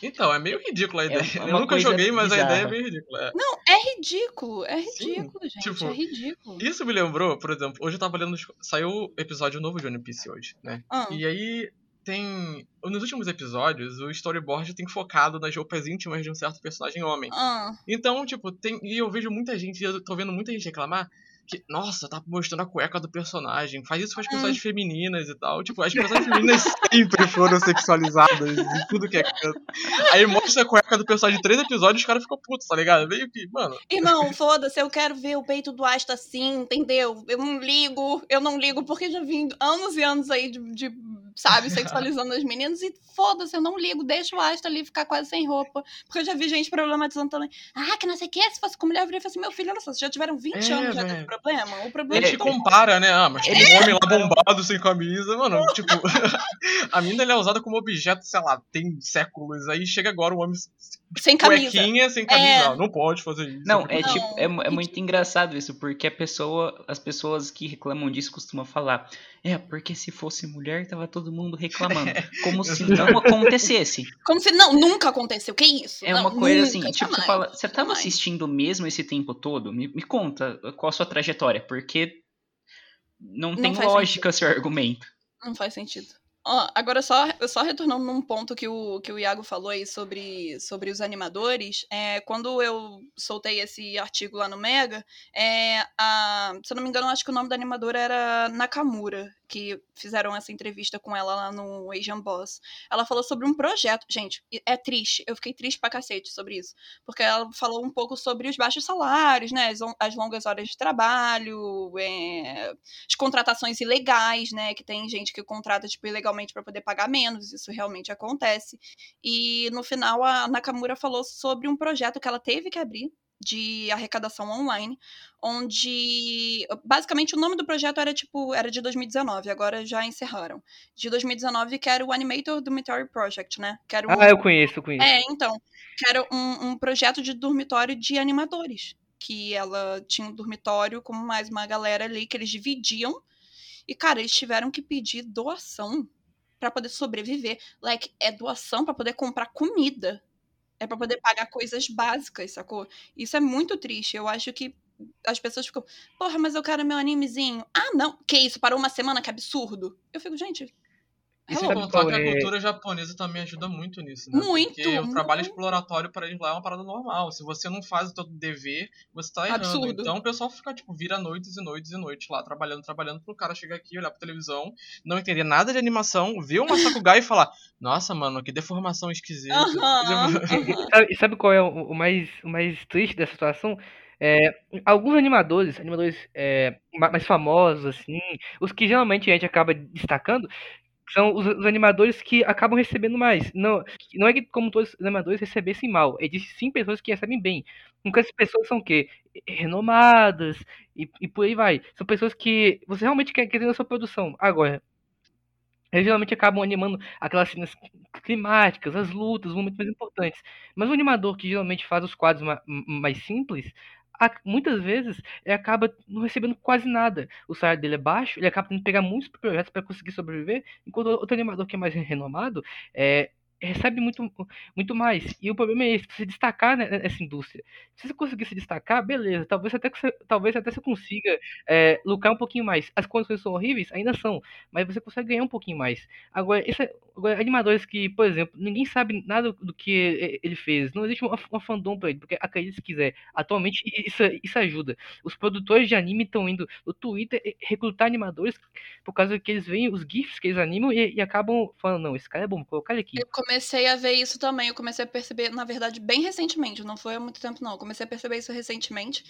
Então, é meio ridícula a é ideia. É eu nunca joguei, mas bizarra. a ideia é meio ridícula. É. Não, é ridículo. É ridículo, Sim, gente. Tipo, é ridículo. Isso me lembrou, por exemplo, hoje eu tava lendo. Saiu o episódio novo de One Piece hoje, né? Ah. E aí tem. Nos últimos episódios, o storyboard tem focado nas roupas íntimas de um certo personagem homem. Ah. Então, tipo, tem. E eu vejo muita gente, eu tô vendo muita gente reclamar que, nossa, tá mostrando a cueca do personagem. Faz isso com as personagens femininas e tal. Tipo, as personagens femininas *laughs* sempre foram sexualizadas em tudo que é canto. Aí mostra a cueca do personagem de três episódios e os caras ficam putos, tá ligado? Meio que, mano. Irmão, foda-se, eu quero ver o peito do Asta assim, entendeu? Eu não ligo, eu não ligo, porque já vim anos e anos aí de, de sabe, *laughs* sexualizando as meninas e foda-se, eu não ligo, deixa o Asta ali ficar quase sem roupa. Porque eu já vi gente problematizando também. Ah, que não sei o que, se fosse com mulher, eu falei assim, meu filho, olha só, vocês já tiveram 20 é, anos já desse problema. O problema a gente é compara, né? Ah, mas tem um homem lá bombado sem camisa, mano, tipo, *laughs* a mina ele é usada como objeto, sei lá, tem séculos, aí chega agora o homem sem camisa. Cuequinha, sem camisa. É. Não, não pode fazer isso. Não, é não. tipo, é, é muito engraçado isso, porque a pessoa, as pessoas que reclamam disso costumam falar, é, porque se fosse mulher, tava todo mundo reclamando. *laughs* Como se não acontecesse. Como se não, nunca aconteceu. Que isso? É não, uma coisa assim, tipo, você fala, você tava assistindo mesmo esse tempo todo? Me, me conta qual a sua trajetória, porque não, não tem lógica sentido. seu argumento. Não faz sentido. Agora, só, só retornando num ponto que o, que o Iago falou aí sobre, sobre os animadores, é, quando eu soltei esse artigo lá no Mega, é, a, se eu não me engano, acho que o nome da animadora era Nakamura que fizeram essa entrevista com ela lá no Asian Boss. Ela falou sobre um projeto. Gente, é triste. Eu fiquei triste pra cacete sobre isso. Porque ela falou um pouco sobre os baixos salários, né? As, as longas horas de trabalho, é, as contratações ilegais, né? Que tem gente que contrata, tipo, ilegalmente para poder pagar menos. Isso realmente acontece. E no final, a Nakamura falou sobre um projeto que ela teve que abrir de arrecadação online, onde basicamente o nome do projeto era tipo era de 2019, agora já encerraram. De 2019 que era o Animator Dormitory Project, né? Que era um, ah, eu conheço, eu conheço. É, então, que era um, um projeto de dormitório de animadores, que ela tinha um dormitório com mais uma galera ali que eles dividiam. E cara, eles tiveram que pedir doação para poder sobreviver. Like, é doação para poder comprar comida é para poder pagar coisas básicas, sacou? Isso é muito triste. Eu acho que as pessoas ficam, porra, mas eu quero meu animezinho. Ah, não, que isso? Parou uma semana? Que absurdo. Eu fico, gente, e sem contar que a cultura japonesa também ajuda muito nisso, né? Muito! Porque o trabalho exploratório para eles lá é uma parada normal. Se você não faz o seu dever, você tá errando. Absurdo. Então o pessoal fica, tipo, vira noites e noites e noites lá, trabalhando, trabalhando, pro cara chegar aqui, olhar pra televisão, não entender nada de animação, ver o Masakugai e falar, nossa, mano, que deformação esquisita. Uh -huh, E sabe qual é o mais, o mais triste dessa situação? É, alguns animadores, animadores é, mais famosos, assim, os que geralmente a gente acaba destacando, são os, os, animadores que acabam recebendo mais. Não, não é que como todos os animadores recebessem mal, existem sim pessoas que recebem bem. Porque essas pessoas são o quê? Renomadas e, e por aí vai. São pessoas que você realmente quer, quer ter na sua produção. Agora, eles geralmente acabam animando aquelas cenas climáticas, as lutas, os momentos mais importantes. Mas o animador que geralmente faz os quadros ma mais simples, muitas vezes ele acaba não recebendo quase nada. O salário dele é baixo, ele acaba tendo que pegar muitos projetos para conseguir sobreviver, enquanto outro animador que é mais renomado é, recebe muito, muito mais. E o problema é esse, se destacar nessa indústria. Se você conseguir se destacar, beleza, talvez até, você, talvez até você consiga é, lucrar um pouquinho mais. As condições são horríveis? Ainda são, mas você consegue ganhar um pouquinho mais. Agora, esse, agora animadores que, por exemplo, ninguém sabe nada do que ele fez, não existe uma, uma fandom pra ele, porque acredite se quiser, atualmente isso, isso ajuda. Os produtores de anime estão indo no Twitter recrutar animadores por causa que eles veem os GIFs que eles animam e, e acabam falando, não, esse cara é bom, vou colocar ele aqui. Eu comecei a ver isso também. Eu comecei a perceber, na verdade, bem recentemente. Não foi há muito tempo, não. Eu comecei a perceber isso recentemente.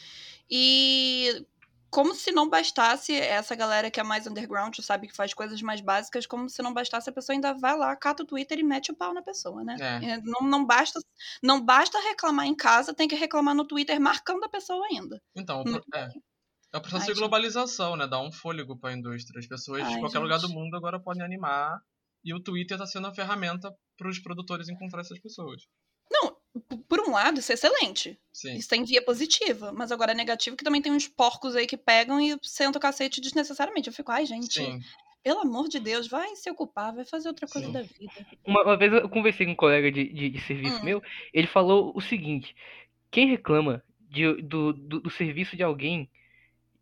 E como se não bastasse essa galera que é mais underground, sabe, que faz coisas mais básicas, como se não bastasse a pessoa ainda vai lá, cata o Twitter e mete o pau na pessoa, né? É. Não, não, basta, não basta reclamar em casa, tem que reclamar no Twitter marcando a pessoa ainda. Então, é. É o processo Ai, de globalização, né? Dá um fôlego para a indústria. As pessoas Ai, de qualquer gente. lugar do mundo agora podem animar e o Twitter está sendo a ferramenta para os produtores encontrar essas pessoas. Não, por um lado, isso é excelente. Sim. Isso tem via positiva. Mas agora é negativo que também tem uns porcos aí que pegam e sentam o cacete desnecessariamente. Eu fico, ai, gente. Sim. Pelo amor de Deus, vai se ocupar, vai fazer outra coisa Sim. da vida. Uma, uma, vez eu conversei com um colega de, de, de serviço hum. meu, ele falou o seguinte: quem reclama de, do, do, do serviço de alguém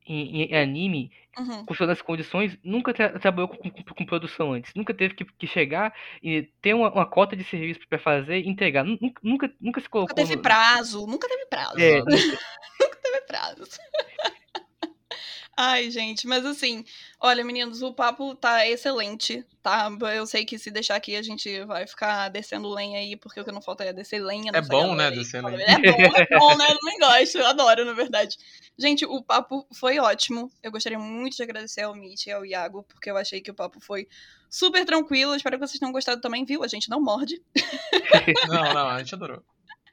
em, em anime, uhum. com todas as condições, nunca tra trabalhou com, com, com, produção antes. Nunca teve que, que chegar e ter uma, uma cota de serviço para fazer e entregar. Nunca, nunca, nunca se colocou. Nunca teve no... prazo, nunca teve prazo. É, *laughs* nunca teve prazo. Ai, gente, mas assim, olha, meninos, o papo tá excelente, tá? Eu sei que se deixar aqui a gente vai ficar descendo lenha aí, porque o que não falta é descer lenha. É bom, né, descer lenha. É bom, é bom, né? Eu não gosto, eu adoro, na verdade. Gente, o papo foi ótimo. Eu gostaria muito de agradecer ao Mitch e ao Iago, porque eu achei que o papo foi super tranquilo. Espero que vocês tenham gostado também, viu? A gente não morde. *laughs* Não, não, a gente adorou.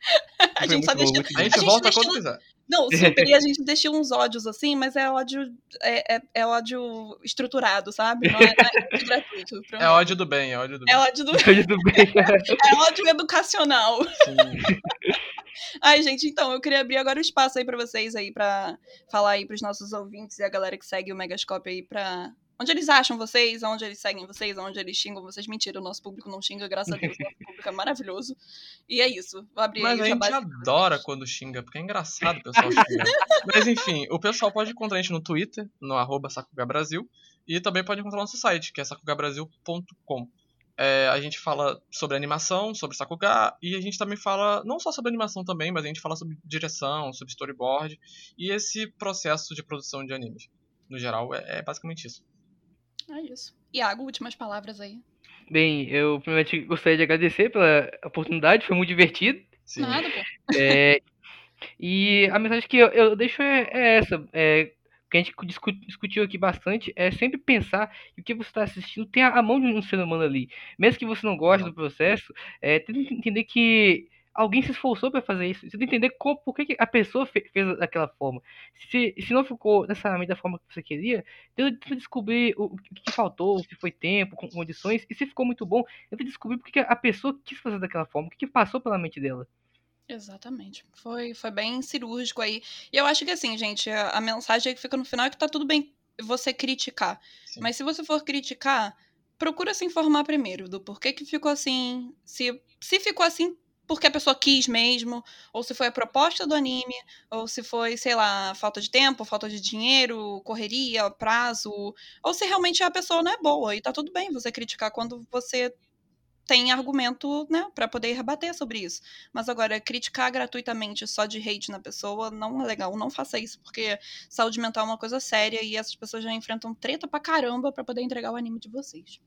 *laughs* a gente só deixou. A gente volta quando quiser. Não, *laughs* e a gente deixou uns ódios assim, mas é ódio, é, é, é ódio estruturado, sabe? Não é, é gratuito. *laughs* É ódio do bem, é ódio do bem. *laughs* É ódio do, ódio do bem. é ódio educacional. Sim. Ai, gente, então, eu queria abrir agora o espaço aí para vocês aí, para falar aí pros nossos ouvintes e a galera que segue o Megascope aí pra Onde eles acham vocês, onde eles seguem vocês, onde eles xingam vocês. Mentira, o nosso público não xinga, graças a Deus. O nosso *laughs* público é maravilhoso. E é isso. Vou abrir Mas a gente adora quando xinga, porque é engraçado o pessoal xingar. *laughs* Mas enfim, o pessoal pode encontrar a gente no Twitter, no arroba Sakugabrasil. E também pode encontrar nosso site, que é sakugabrasil.com. É, a gente fala sobre animação, sobre Sakuga, e a gente também fala não só sobre animação também, mas a gente fala sobre direção, sobre storyboard e esse processo de produção de animes. No geral, é, é basicamente isso. É isso. Iago, últimas palavras aí. Bem, eu primeiramente gostaria de agradecer pela oportunidade, foi muito divertido. Sim. Nada, pô. É, *laughs* e a mensagem que eu, eu deixo é, é essa. É, que a gente discutiu aqui bastante é sempre pensar que o que você está assistindo tem a mão de um ser humano ali. Mesmo que você não goste do processo, é, tem que entender que alguém se esforçou para fazer isso. Você tem que entender como, por que, a pessoa fez, fez daquela forma. Se, se não ficou necessariamente da forma que você queria, tenta descobrir o, o que faltou, se foi tempo, condições, e se ficou muito bom, tenta descobrir por que a pessoa quis fazer daquela forma, o que, que passou pela mente dela. Exatamente. Foi, foi bem cirúrgico aí. E eu acho que assim, gente, a, a mensagem que fica no final é que tá tudo bem você criticar. Sim. Mas se você for criticar, procura se informar primeiro do porquê que ficou assim. Se, se ficou assim, porque a pessoa quis mesmo, ou se foi a proposta do anime, ou se foi, sei lá, falta de tempo, falta de dinheiro, correria, prazo, ou se realmente a pessoa não é boa. E tá tudo bem você criticar quando você tem argumento, né, para poder rebater sobre isso. Mas agora, criticar gratuitamente só de hate na pessoa não é legal. Não faça isso, porque saúde mental é uma coisa séria e essas pessoas já enfrentam treta pra caramba para poder entregar o anime de vocês.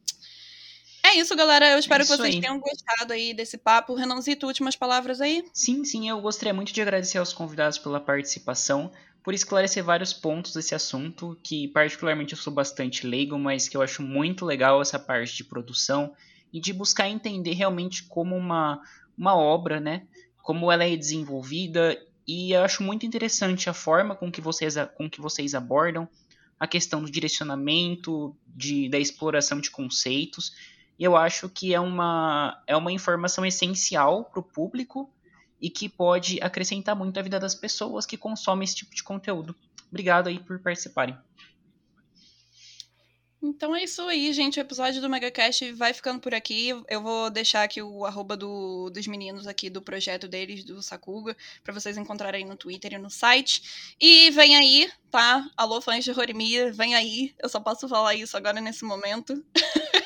É isso, galera. Eu espero é que vocês aí. tenham gostado aí desse papo. Renanzito, últimas palavras aí? Sim, sim. Eu gostaria muito de agradecer aos convidados pela participação, por esclarecer vários pontos desse assunto, que particularmente eu sou bastante leigo, mas que eu acho muito legal essa parte de produção e de buscar entender realmente como uma, uma obra, né? Como ela é desenvolvida. E eu acho muito interessante a forma com que vocês, com que vocês abordam a questão do direcionamento, de, da exploração de conceitos. E eu acho que é uma, é uma informação essencial para o público e que pode acrescentar muito à vida das pessoas que consomem esse tipo de conteúdo. Obrigado aí por participarem. Então é isso aí, gente. O episódio do MegaCast vai ficando por aqui. Eu vou deixar aqui o arroba do, dos meninos aqui do projeto deles, do Sakuga, para vocês encontrarem no Twitter e no site. E vem aí, tá? Alô, fãs de Horimiya, vem aí. Eu só posso falar isso agora nesse momento. *laughs*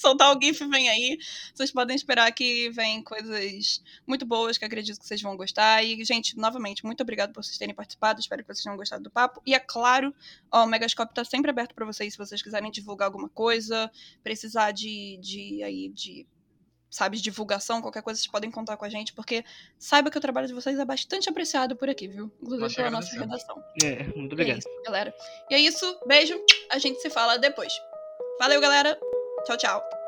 soltar o GIF, vem aí. Vocês podem esperar que vem coisas muito boas que acredito que vocês vão gostar. E, gente, novamente, muito obrigado por vocês terem participado. Espero que vocês tenham gostado do papo. E é claro, ó, o Megascope tá sempre aberto para vocês se vocês quiserem divulgar alguma coisa, precisar de, de aí de sabe, de divulgação, qualquer coisa, vocês podem contar com a gente, porque saiba que o trabalho de vocês é bastante apreciado por aqui, viu? Inclusive pela nossa redação. É, muito obrigado. E é isso, galera. E é isso, beijo, a gente se fala depois. Valeu, galera! Tchau, tchau.